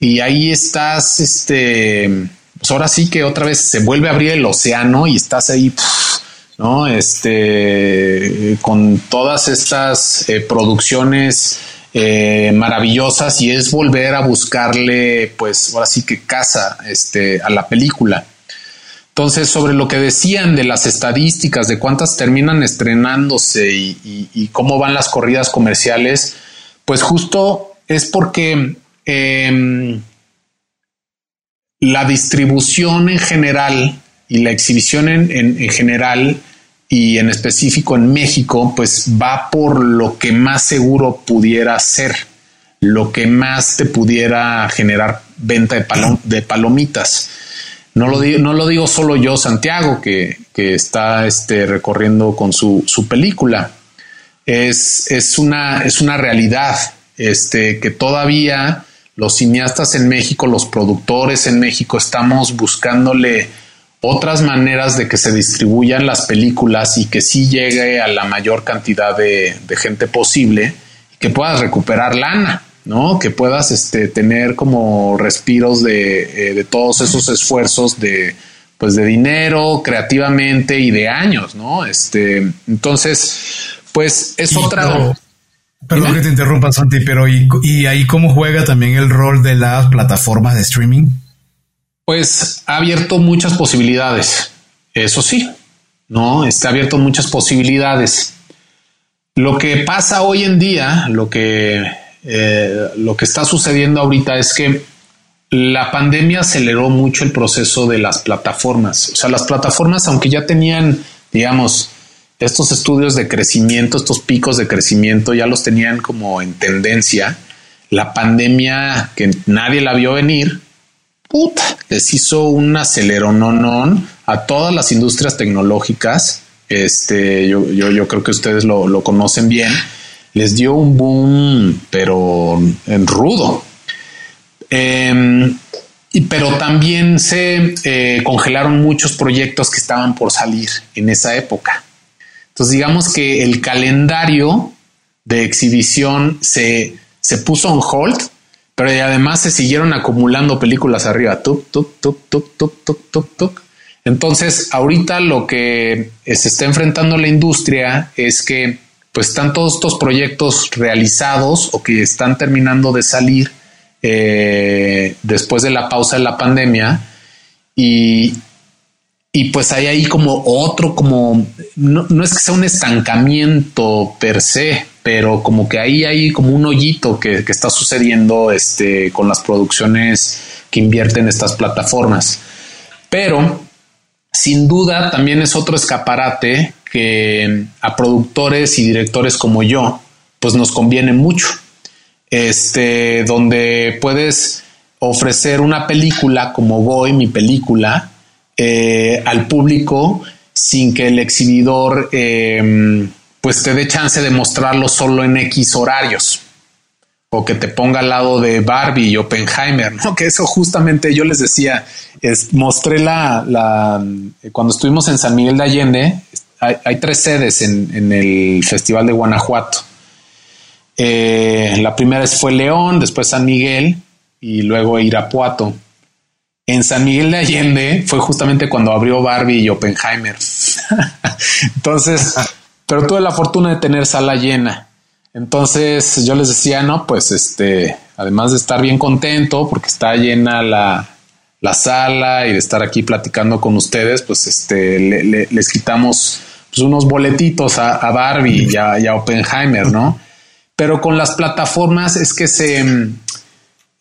Y ahí estás, este, pues ahora sí que otra vez se vuelve a abrir el océano y estás ahí. ¿No? Este, con todas estas eh, producciones eh, maravillosas y es volver a buscarle, pues ahora sí que casa este, a la película. Entonces, sobre lo que decían de las estadísticas, de cuántas terminan estrenándose y, cómo van las corridas comerciales, pues justo es porque em, la distribución en general y la exhibición en, en general y en específico en México, pues va por lo que más seguro pudiera ser, lo que más te pudiera generar venta de, palomitas. No lo, digo, no lo digo solo yo, Santiago, que, está este, recorriendo con su, película. Es, es, una, es una realidad este, que todavía los cineastas en México, los productores en México, estamos buscándole otras maneras de que se distribuyan las películas y que sí llegue a la mayor cantidad de, gente posible y que puedas recuperar lana, ¿no? Que puedas este, tener como respiros de, eh, de todos esos esfuerzos de, pues de dinero, creativamente y de años, ¿no? Este, entonces, pues es otra. perdón que te interrumpa, Santi, pero ¿y, ¿y ahí cómo juega también el rol de las plataformas de streaming? Pues ha abierto muchas posibilidades, eso sí, ¿no? Está abierto muchas posibilidades. Lo que pasa hoy en día, lo que, eh, lo que está sucediendo ahorita es que la pandemia aceleró mucho el proceso de las plataformas. O sea, las plataformas, aunque ya tenían, digamos, estos estudios de crecimiento, estos picos de crecimiento, ya los tenían como en tendencia. La pandemia, que nadie la vio venir, puta, les hizo un aceleronón a todas las industrias tecnológicas. Este, yo, creo que ustedes lo, conocen bien. Les dio un boom, pero en rudo. Em, pero también se eh, congelaron muchos proyectos que estaban por salir en esa época. Entonces, digamos que el calendario de exhibición se, se puso en hold pero además se siguieron acumulando películas arriba. Tuk, tuk, tuk, tuk, tuk, tuk, tuk, tuk. Entonces, ahorita lo que se está enfrentando la industria es que pues están todos estos proyectos realizados o que están terminando de salir eh, después de la pausa de la pandemia y, y pues hay ahí como otro, como no, no, es que sea un estancamiento per se, pero como que ahí hay como un hoyito que, está sucediendo este, con las producciones que invierten estas plataformas. Pero sin duda también es otro escaparate que a productores y directores como yo, pues nos conviene mucho. este, donde puedes ofrecer una película como Voy, mi película, eh, al público sin que el exhibidor em, pues te dé chance de mostrarlo solo en X horarios o que te ponga al lado de Barbie y Oppenheimer, ¿no? Que eso justamente yo les decía, es, mostré la, cuando estuvimos en San Miguel de Allende, hay, tres sedes en, el Festival de Guanajuato. Eh, la primera fue León, después San Miguel y luego Irapuato. En San Miguel de Allende fue justamente cuando abrió Barbie y Oppenheimer. Entonces, pero tuve la fortuna de tener sala llena. Entonces yo les decía, no, pues este, además de estar bien contento porque está llena la, la sala y de estar aquí platicando con ustedes, pues este, les quitamos pues, unos boletitos a, Barbie y a, Oppenheimer, ¿no? Pero con las plataformas es que se,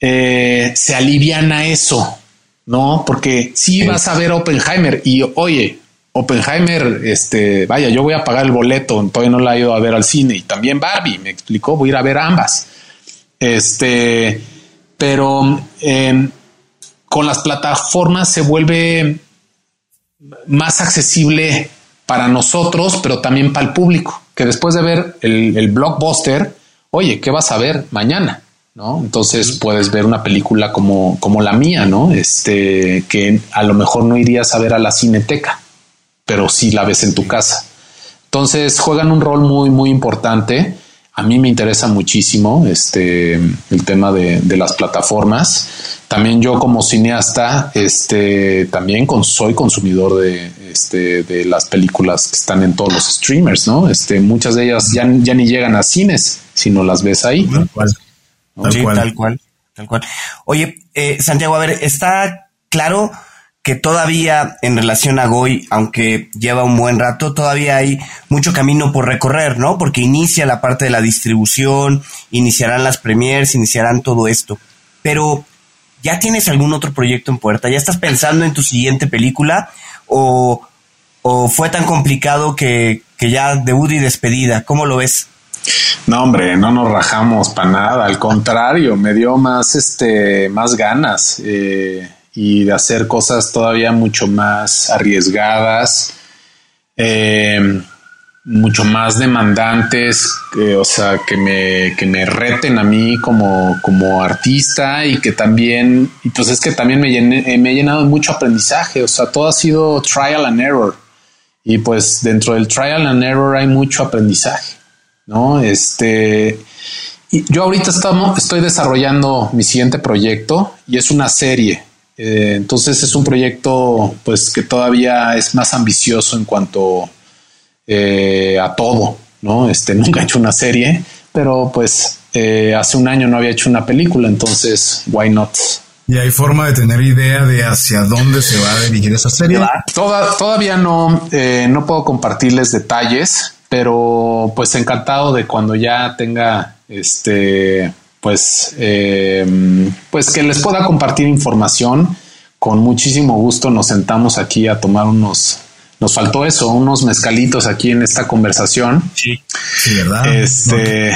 eh, se aliviana eso, ¿no? Porque si vas a ver Oppenheimer y oye, Oppenheimer, este, vaya, yo voy a pagar el boleto, todavía no la he ido a ver al cine y también Barbie, me explicó, voy a ir a ver ambas. Este, pero em, con las plataformas se vuelve más accesible para nosotros, pero también para el público, que después de ver el, el blockbuster, oye, ¿qué vas a ver mañana? ¿no? Entonces puedes ver una película como, como la mía, ¿no? Este, que a lo mejor no irías a ver a la cineteca, pero sí la ves en tu casa. Entonces juegan un rol muy, muy importante. A mí me interesa muchísimo este, el tema de, las plataformas. También yo como cineasta, este, también soy consumidor de, este, de las películas que están en todos los streamers, ¿no? Este, muchas de ellas ya, ya ni llegan a cines, sino las ves ahí. Tal sí, cual. tal cual, tal cual. Oye, eh, Santiago, a ver, está claro que todavía en relación a Goy, aunque lleva un buen rato, todavía hay mucho camino por recorrer, ¿no? Porque inicia la parte de la distribución, iniciarán las premiers, iniciarán todo esto. Pero, ¿ya tienes algún otro proyecto en puerta? ¿Ya estás pensando en tu siguiente película? ¿O, o fue tan complicado que, que ya debut y despedida? ¿Cómo lo ves? No, hombre, no nos rajamos para nada. Al contrario, me dio más, este, más ganas eh, y de hacer cosas todavía mucho más arriesgadas, eh, mucho más demandantes, o sea, que me, que me reten a mí como, como artista y que también, y pues es que también me, llené, me he llenado de mucho aprendizaje. O sea, todo ha sido trial and error. Y pues dentro del trial and error hay mucho aprendizaje. ¿no? Este, yo ahorita estamos, estoy desarrollando mi siguiente proyecto y es una serie. Eh, entonces es un proyecto pues que todavía es más ambicioso en cuanto eh, a todo, ¿no? Este, nunca he hecho una serie, pero pues eh, hace un año no había hecho una película, entonces, why not? ¿Y hay forma de tener idea de hacia dónde se va a dirigir esa serie? todavía no, no puedo compartirles detalles, pero pues encantado de cuando ya tenga este pues eh, pues que les pueda compartir información con muchísimo gusto nos sentamos aquí a tomar unos nos faltó eso, unos mezcalitos aquí en esta conversación. Sí, sí, verdad. Este,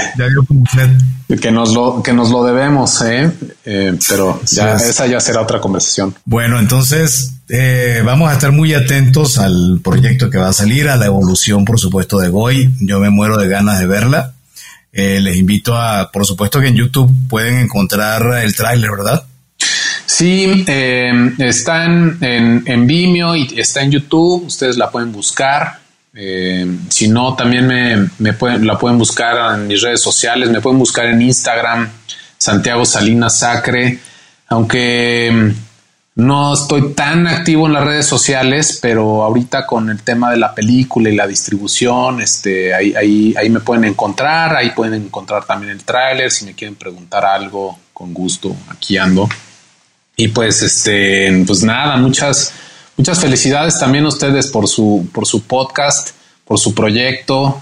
que nos lo que nos lo debemos, ¿eh? eh pero ya, esa ya será otra conversación. Bueno, entonces eh, vamos a estar muy atentos al proyecto que va a salir, a la evolución, por supuesto, de Goy. Yo me muero de ganas de verla. Eh, les invito a, por supuesto, que en YouTube pueden encontrar el tráiler, ¿verdad? Sí, eh, está en, Vimeo y está en YouTube. Ustedes la pueden buscar. Eh, si no, también me, la pueden buscar en mis redes sociales. Me pueden buscar en Instagram, Santiago Salinas Sacre. Aunque mm, no estoy tan activo en las redes sociales, pero ahorita con el tema de la película y la distribución, este, ahí, ahí, ahí me pueden encontrar. Ahí pueden encontrar también el tráiler. Si me quieren preguntar algo, con gusto, aquí ando. Y pues, este, pues nada, muchas, muchas felicidades también a ustedes por su, por su podcast, por su proyecto.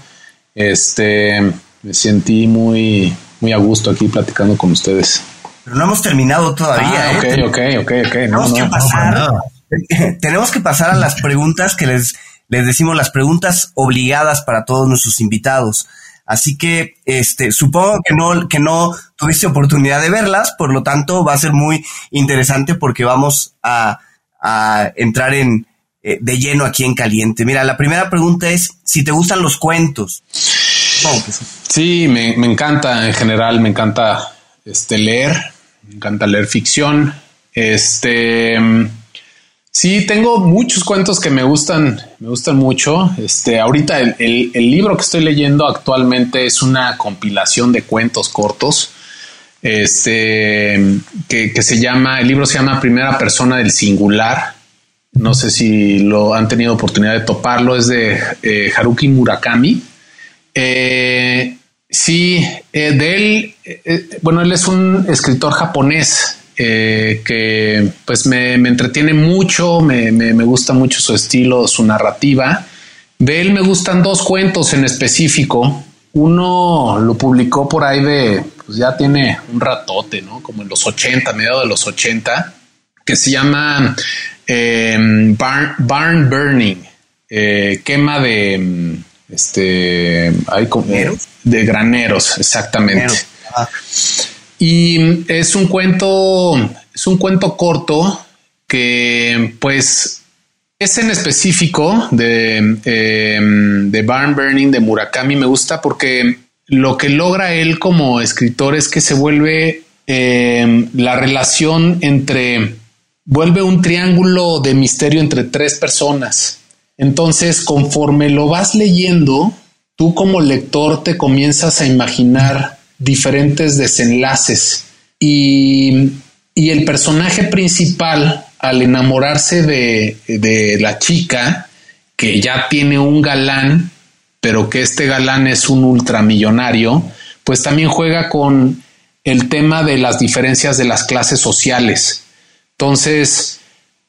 Este, me sentí muy, muy a gusto aquí platicando con ustedes. Pero no hemos terminado todavía. Ah, ¿eh? ok, ok, ok, ok. Tenemos, que pasar, tenemos que pasar a las preguntas que les, les decimos, las preguntas obligadas para todos nuestros invitados. Así que este, supongo que no, que no tuviste oportunidad de verlas, por lo tanto va a ser muy interesante porque vamos a, a entrar en, eh, de lleno aquí en caliente. Mira, la primera pregunta es si te gustan los cuentos. sí, me, me, encanta en general, me encanta este, leer, me encanta leer ficción. Este Sí, tengo muchos cuentos que me gustan, me gustan mucho. Este, ahorita el, libro que estoy leyendo actualmente es una compilación de cuentos cortos. Este, que, se llama, el libro se llama Primera Persona del Singular. No sé si lo han tenido oportunidad de toparlo. Es de eh, Haruki Murakami. Eh, sí, eh, de él, bueno, él es un escritor japonés eh, que pues me, entretiene mucho, me, gusta mucho su estilo, su narrativa. De él me gustan dos cuentos en específico. Uno lo publicó por ahí de, pues ya tiene un ratote, ¿no? Como en los 80, mediados de los 80, que se llama eh, Barn, Burning, eh, quema de, este, hay como, de graneros, exactamente. Y es un cuento, es un cuento corto que pues es en específico de, em, de Barn Burning de Murakami. Me gusta porque lo que logra él como escritor es que se vuelve em, la relación entre, vuelve un triángulo de misterio entre tres personas. Entonces, conforme lo vas leyendo, tú como lector te comienzas a imaginar diferentes desenlaces y, el personaje principal al enamorarse de, la chica que ya tiene un galán, pero que este galán es un ultramillonario, pues también juega con el tema de las diferencias de las clases sociales. Entonces,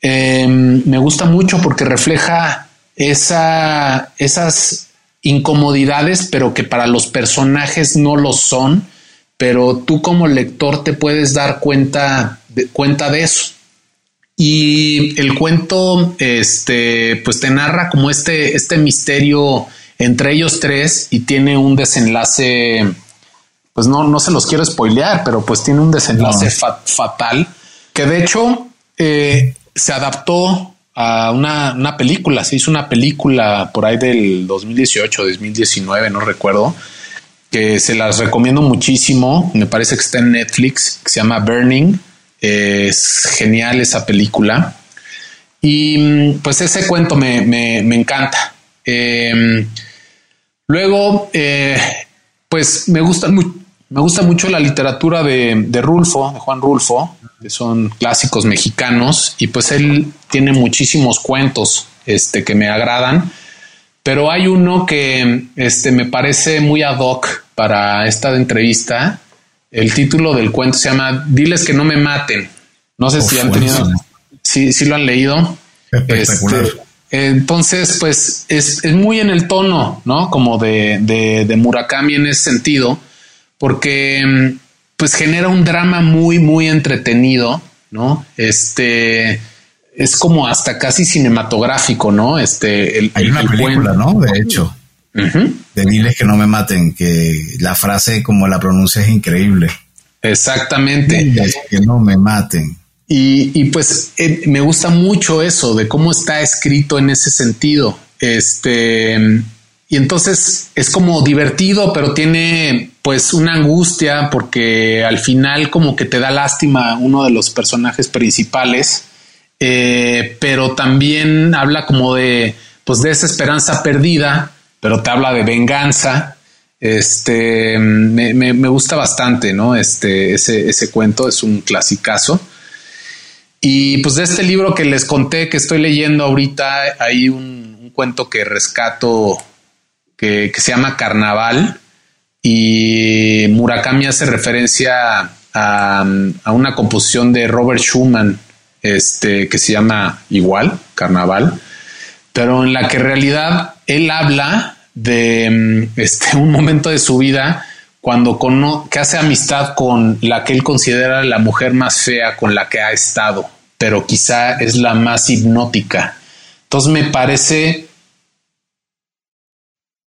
em, me gusta mucho porque refleja esa, esas incomodidades, pero que para los personajes no lo son, pero tú como lector te puedes dar cuenta de, cuenta de eso. Y el cuento, este, pues te narra como este, este misterio entre ellos tres y tiene un desenlace, pues no, no se los quiero spoilear, pero pues tiene un desenlace fatal que de hecho eh, se adaptó a una, película, se hizo una película por ahí del 2018, 2019, no recuerdo, que se las recomiendo muchísimo, me parece que está en Netflix, que se llama Burning, es genial esa película. Y mm, pues ese cuento me, encanta. Em, luego, eh, pues me gusta, me gusta mucho la literatura de, de Rulfo, de Juan Rulfo, que son clásicos mexicanos, y pues él tiene muchísimos cuentos este, que me agradan, pero hay uno que este, me parece muy ad hoc para esta entrevista. El título del cuento se llama Diles que no me maten. No sé si han tenido, si, si lo han leído. Este, entonces, pues es, es, muy en el tono, ¿no? Como de, de, de Murakami en ese sentido, porque mm, pues genera un drama muy, muy entretenido, ¿no? Este es como hasta casi cinematográfico, ¿no? Este, el, hay una película, ¿no? De hecho, de diles que no me maten, que la frase como la pronuncia es increíble. Exactamente. Diles que no me maten. Y, y pues eh, me gusta mucho eso de cómo está escrito en ese sentido. Este, y entonces es como divertido, pero tiene pues una angustia porque al final como que te da lástima uno de los personajes principales, eh, pero también habla como de pues de esa esperanza perdida, pero te habla de venganza. Este me, gusta bastante, ¿no? Este, ese, cuento es un clasicazo. Y pues de este libro que les conté que estoy leyendo ahorita, hay un cuento que rescato que, se llama Carnaval y Murakami hace referencia a, una composición de Robert Schumann este, que se llama igual, Carnaval, pero en la que en realidad él habla de este, un momento de su vida cuando que hace amistad con la que él considera la mujer más fea con la que ha estado, pero quizá es la más hipnótica. Entonces me parece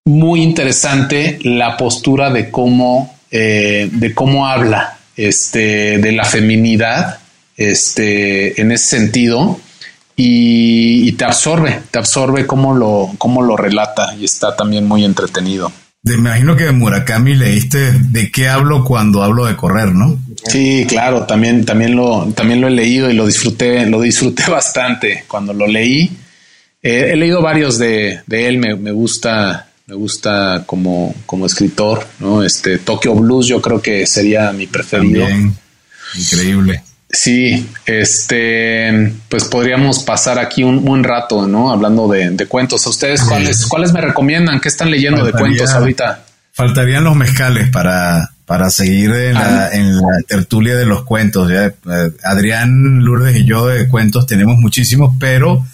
muy interesante la postura de cómo, eh, de cómo habla este, de la feminidad este, en ese sentido y, te absorbe, te absorbe cómo lo, cómo lo relata y está también muy entretenido. Me imagino que de Murakami leíste de qué hablo cuando hablo de correr, ¿no? Sí, claro, también, también, lo, también lo he leído y lo disfruté, lo disfruté bastante cuando lo leí. Eh, he leído varios de, de él, me, me, gusta, me gusta como, como escritor, ¿no? Este Tokyo Blues, yo creo que sería mi preferido. Increíble. Sí, este, pues podríamos pasar aquí un buen rato, ¿no? Hablando de, cuentos. ¿A ustedes cuáles, cuáles me recomiendan? ¿Qué están leyendo de cuentos ahorita? Faltarían los mezcales para, para seguir en la, en la tertulia de los cuentos. Eh, Adrián, Lourdes y yo de cuentos tenemos muchísimos, pero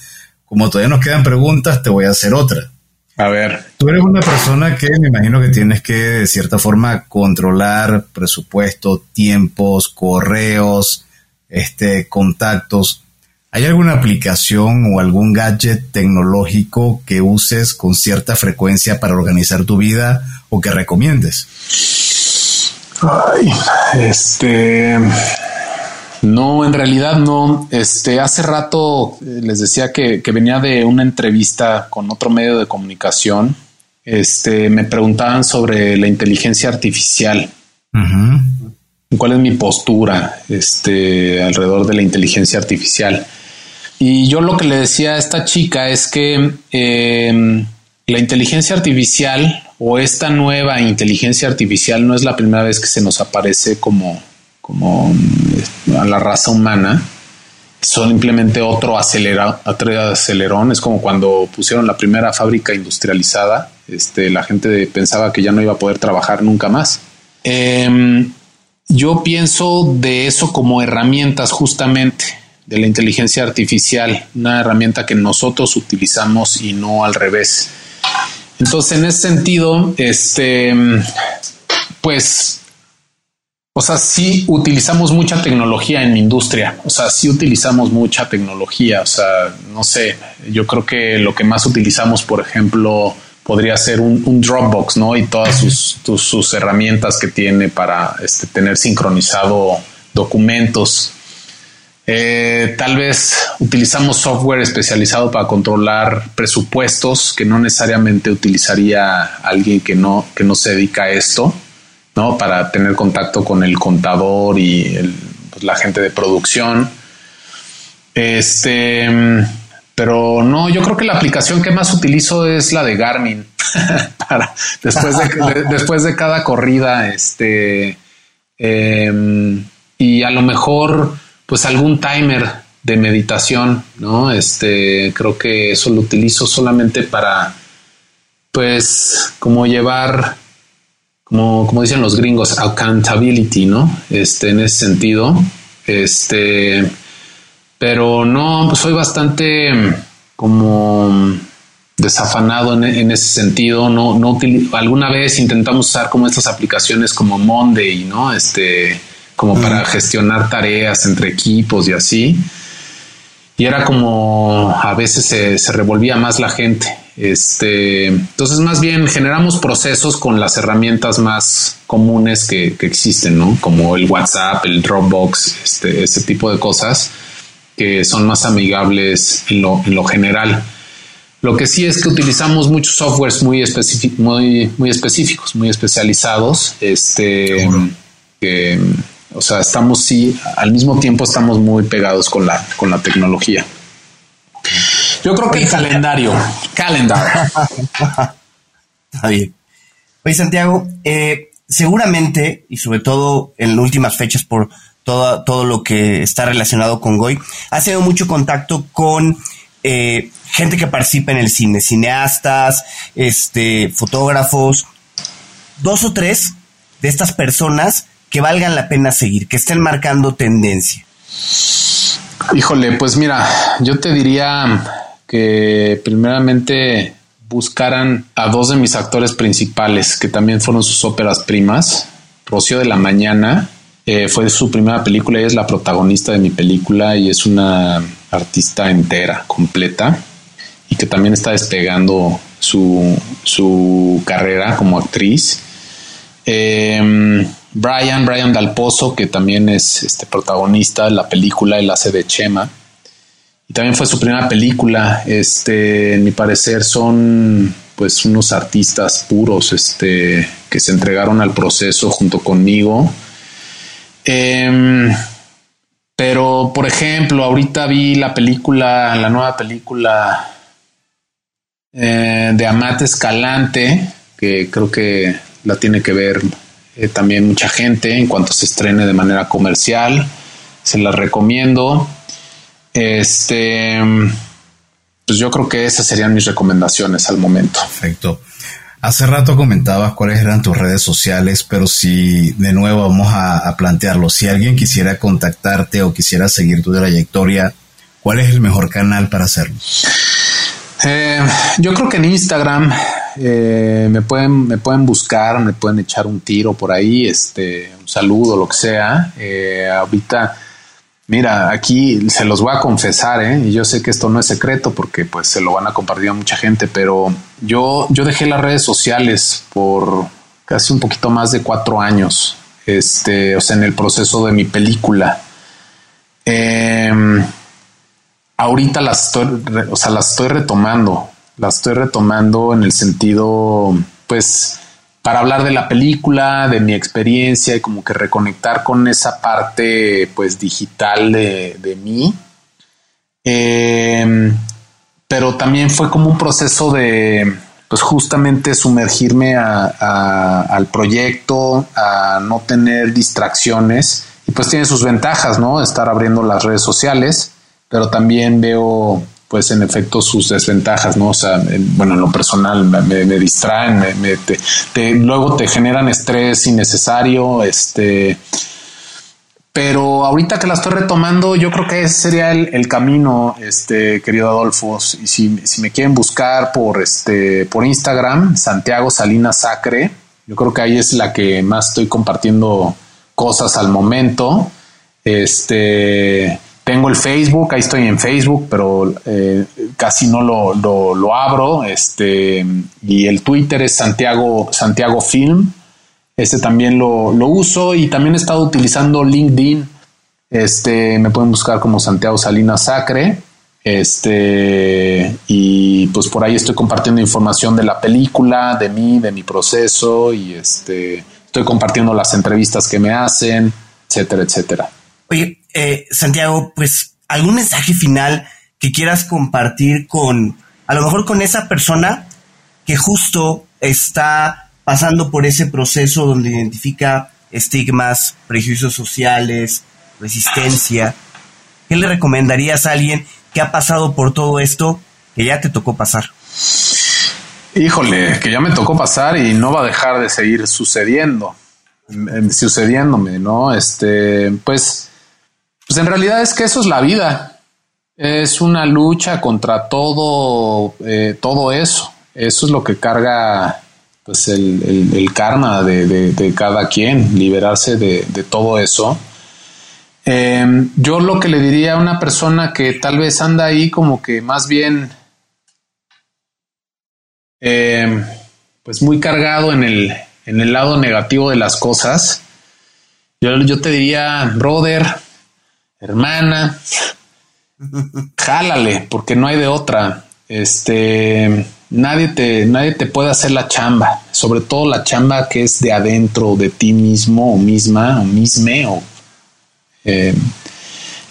como todavía nos quedan preguntas, te voy a hacer otra. A ver. Tú eres una persona que me imagino que tienes que, de cierta forma, controlar presupuesto, tiempos, correos, este, contactos. ¿Hay alguna aplicación o algún gadget tecnológico que uses con cierta frecuencia para organizar tu vida o que recomiendes? Ay, este. No, en realidad no. Este, hace rato eh, les decía que, venía de una entrevista con otro medio de comunicación. Este, me preguntaban sobre la inteligencia artificial cuál es mi postura este, alrededor de la inteligencia artificial. Y yo lo que le decía a esta chica es que em, la inteligencia artificial o esta nueva inteligencia artificial no es la primera vez que se nos aparece como, como eh, a la raza humana. Son simplemente otro, acelerón. Es como cuando pusieron la primera fábrica industrializada. Este, la gente pensaba que ya no iba a poder trabajar nunca más. Eh, yo pienso de eso como herramientas justamente de la inteligencia artificial, una herramienta que nosotros utilizamos y no al revés. Entonces, en ese sentido, este, pues, o sea, sí utilizamos mucha tecnología en industria, o sea, sí utilizamos mucha tecnología, o sea, no sé, yo creo que lo que más utilizamos, por ejemplo, podría ser un, Dropbox, ¿no? Y todas sus, sus, herramientas que tiene para este, tener sincronizado documentos. Eh, tal vez utilizamos software especializado para controlar presupuestos que no necesariamente utilizaría alguien que no, que no se dedica a esto, ¿no? Para tener contacto con el contador y pues, la gente de producción. Este pero no, yo creo que la aplicación que más utilizo es la de Garmin. para después de, después de cada corrida, este em, y a lo mejor, pues algún timer de meditación, ¿no? Este creo que eso lo utilizo solamente para, pues, como llevar, como, como dicen los gringos, accountability, ¿no? Este, en ese sentido, este pero no, pues soy bastante como desafanado en, ese sentido. No, no alguna vez intentamos usar como estas aplicaciones como Monday, ¿no? Este, como para gestionar tareas entre equipos y así. Y era como a veces se, revolvía más la gente. Este, entonces, más bien generamos procesos con las herramientas más comunes que, que existen, ¿no? Como el WhatsApp, el Dropbox, este, ese tipo de cosas que son más amigables en lo, en lo general. Lo que sí es que utilizamos muchos softwares muy, muy, muy específicos, muy especializados, este, que, o sea, estamos sí, al mismo tiempo estamos muy pegados con la, con la tecnología. Yo creo que el calendario, calendar. Está bien. Oye, Santiago, eh, seguramente, y sobre todo en últimas fechas por todo, todo lo que está relacionado con Goy. Ha tenido mucho contacto con eh, gente que participa en el cine, cineastas, este, fotógrafos, dos o tres de estas personas que valgan la pena seguir, que estén marcando tendencia. Híjole, pues mira, yo te diría que primeramente buscaran a dos de mis actores principales, que también fueron sus óperas primas, Rocío de la Mañana eh, fue su primera película, ella es la protagonista de mi película y es una artista entera, completa, y que también está despegando su, su carrera como actriz. Em, Brian, Brian Dalpozo, que también es este protagonista de la película, el hace de Chema. También fue su primera película. Este, en mi parecer, son pues unos artistas puros, este, que se entregaron al proceso junto conmigo. Em, pero, por ejemplo, ahorita vi la película, la nueva película eh, de Amate Escalante, que creo que la tiene que ver eh, también mucha gente en cuanto se estrene de manera comercial. Se la recomiendo. Este, pues yo creo que esas serían mis recomendaciones al momento. Perfecto. Hace rato comentabas cuáles eran tus redes sociales, pero si de nuevo vamos a, plantearlo, si alguien quisiera contactarte o quisiera seguir tu trayectoria, ¿cuál es el mejor canal para hacerlo? Eh, yo creo que en Instagram eh, me pueden me pueden buscar, me pueden echar un tiro por ahí, este, un saludo, lo que sea. Eh, ahorita Mira, aquí se los voy a confesar, ¿eh? y yo sé que esto no es secreto porque pues se lo van a compartir a mucha gente, pero yo, yo dejé las redes sociales por casi un poquito más de cuatro años, este, o sea, en el proceso de mi película. Em, ahorita las estoy, o sea, las estoy retomando, las estoy retomando en el sentido, pues, para hablar de la película, de mi experiencia y como que reconectar con esa parte pues digital de, mí. Em, pero también fue como un proceso de pues justamente sumergirme al proyecto, a no tener distracciones y pues tiene sus ventajas, ¿no? Estar abriendo las redes sociales, pero también veo pues en efecto sus desventajas, ¿no? O sea, bueno, en lo personal me, distraen, luego te generan estrés innecesario, este, pero ahorita que la estoy retomando, yo creo que ese sería el, camino, este, querido Adolfo. Y si, si, me quieren buscar por, este, por Instagram, Santiago Salinas Sacre, yo creo que ahí es la que más estoy compartiendo cosas al momento. Este, tengo el Facebook, ahí estoy en Facebook, pero eh, casi no lo, lo, abro. Este, y el Twitter es Santiago, Santiago Film. Este también lo, lo, uso y también he estado utilizando LinkedIn. Este, me pueden buscar como Santiago Salinas Sacre. Este, y pues por ahí estoy compartiendo información de la película, de mí, de mi proceso y este, estoy compartiendo las entrevistas que me hacen, etcétera, etcétera. Oye, eh, Santiago, pues algún mensaje final que quieras compartir con, a lo mejor con esa persona que justo está pasando por ese proceso donde identifica estigmas, prejuicios sociales, resistencia. ¿Qué le recomendarías a alguien que ha pasado por todo esto que ya te tocó pasar? Híjole, que ya me tocó pasar y no va a dejar de seguir sucediendo, sucediéndome, ¿no? Este, pues pues en realidad es que eso es la vida. Es una lucha contra todo, eh, todo eso. Eso es lo que carga pues el, karma de, cada quien, liberarse de, todo eso. Em, yo lo que le diría a una persona que tal vez anda ahí como que más bien em, pues muy cargado en el, en el lado negativo de las cosas, yo, yo te diría, brother, hermana, jálale, porque no hay de otra. Este, nadie te, nadie te puede hacer la chamba, sobre todo la chamba que es de adentro de ti mismo o misma o misme o eh,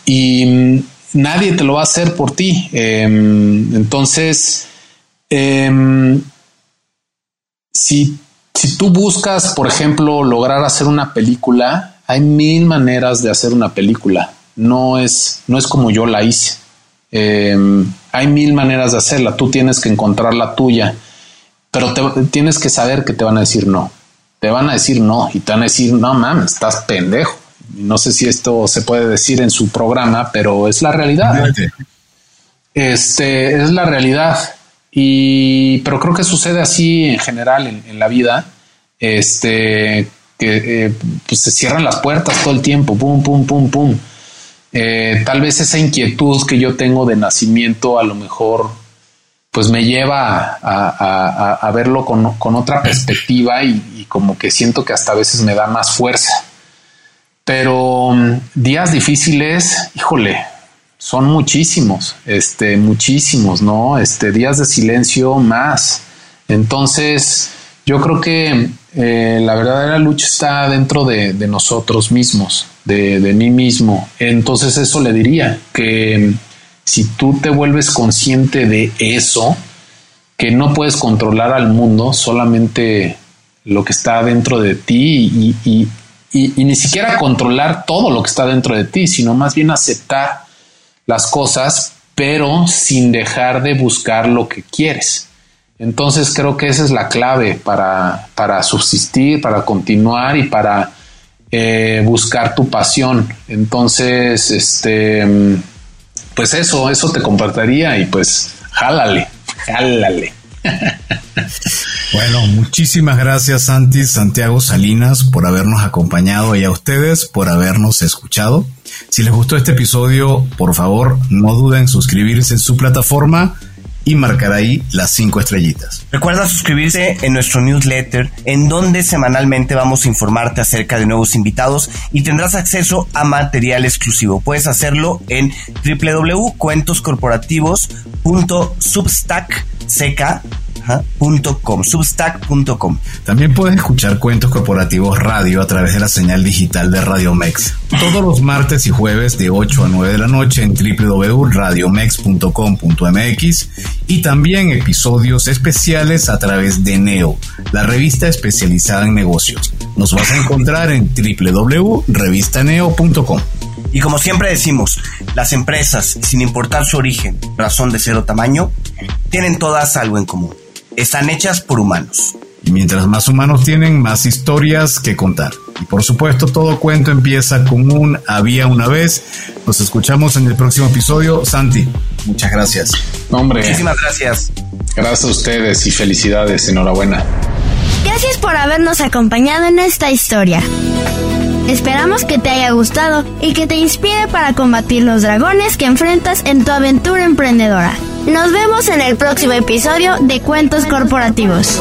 y nadie te lo va a hacer por ti. Em, entonces, em, si, si tú buscas, por ejemplo, lograr hacer una película, hay mil maneras de hacer una película no es, no es como yo la hice. Em, hay mil maneras de hacerla, tú tienes que encontrar la tuya, pero tienes que saber que te van a decir no. Te van a decir no y te van a decir, no mames, estás pendejo. No sé si esto se puede decir en su programa, pero es la realidad. Este es la realidad. Y pero creo que sucede así en general en, la vida. Este que eh, pues se cierran las puertas todo el tiempo, pum, pum, pum, pum. Eh, tal vez esa inquietud que yo tengo de nacimiento a lo mejor pues me lleva a, verlo con, otra perspectiva y, como que siento que hasta a veces me da más fuerza. Pero mm, días difíciles, híjole, son muchísimos, este, muchísimos, ¿no? Este, días de silencio más. Entonces, yo creo que eh, la verdadera lucha está dentro de, nosotros mismos, de, de, mí mismo. Entonces, eso le diría que si tú te vuelves consciente de eso, que no puedes controlar al mundo, solamente lo que está dentro de ti y, ni siquiera controlar todo lo que está dentro de ti, sino más bien aceptar las cosas, pero sin dejar de buscar lo que quieres. Entonces creo que esa es la clave para, para subsistir, para continuar y para eh, buscar tu pasión. Entonces, este pues eso, eso te compartiría y pues jálale, jálale. Bueno, muchísimas gracias Santi, Santiago Salinas por habernos acompañado y a ustedes por habernos escuchado. Si les gustó este episodio, por favor no duden en suscribirse en su plataforma y marcar ahí las cinco estrellitas. Recuerda suscribirse en nuestro newsletter, en donde semanalmente vamos a informarte acerca de nuevos invitados y tendrás acceso a material exclusivo. Puedes hacerlo en www.cuentoscorporativos.substack.seca substack.com. También puedes escuchar Cuentos Corporativos Radio a través de la señal digital de Radio Mex. Todos los martes y jueves de 8 a 9 de la noche en www.radiomex.com.mx y también episodios especiales a través de Neo, la revista especializada en negocios. Nos vas a encontrar en www.revistaneo.com. Y como siempre decimos, las empresas, sin importar su origen, razón de ser o tamaño, tienen todas algo en común están hechas por humanos. Y mientras más humanos tienen, más historias que contar. Y por supuesto, todo cuento empieza con un había una vez. Nos escuchamos en el próximo episodio. Santi, muchas gracias. Hombre. Muchísimas gracias. Gracias a ustedes y felicidades. Enhorabuena. Gracias por habernos acompañado en esta historia. Esperamos que te haya gustado y que te inspire para combatir los dragones que enfrentas en tu aventura emprendedora. Nos vemos en el próximo episodio de Cuentos Corporativos.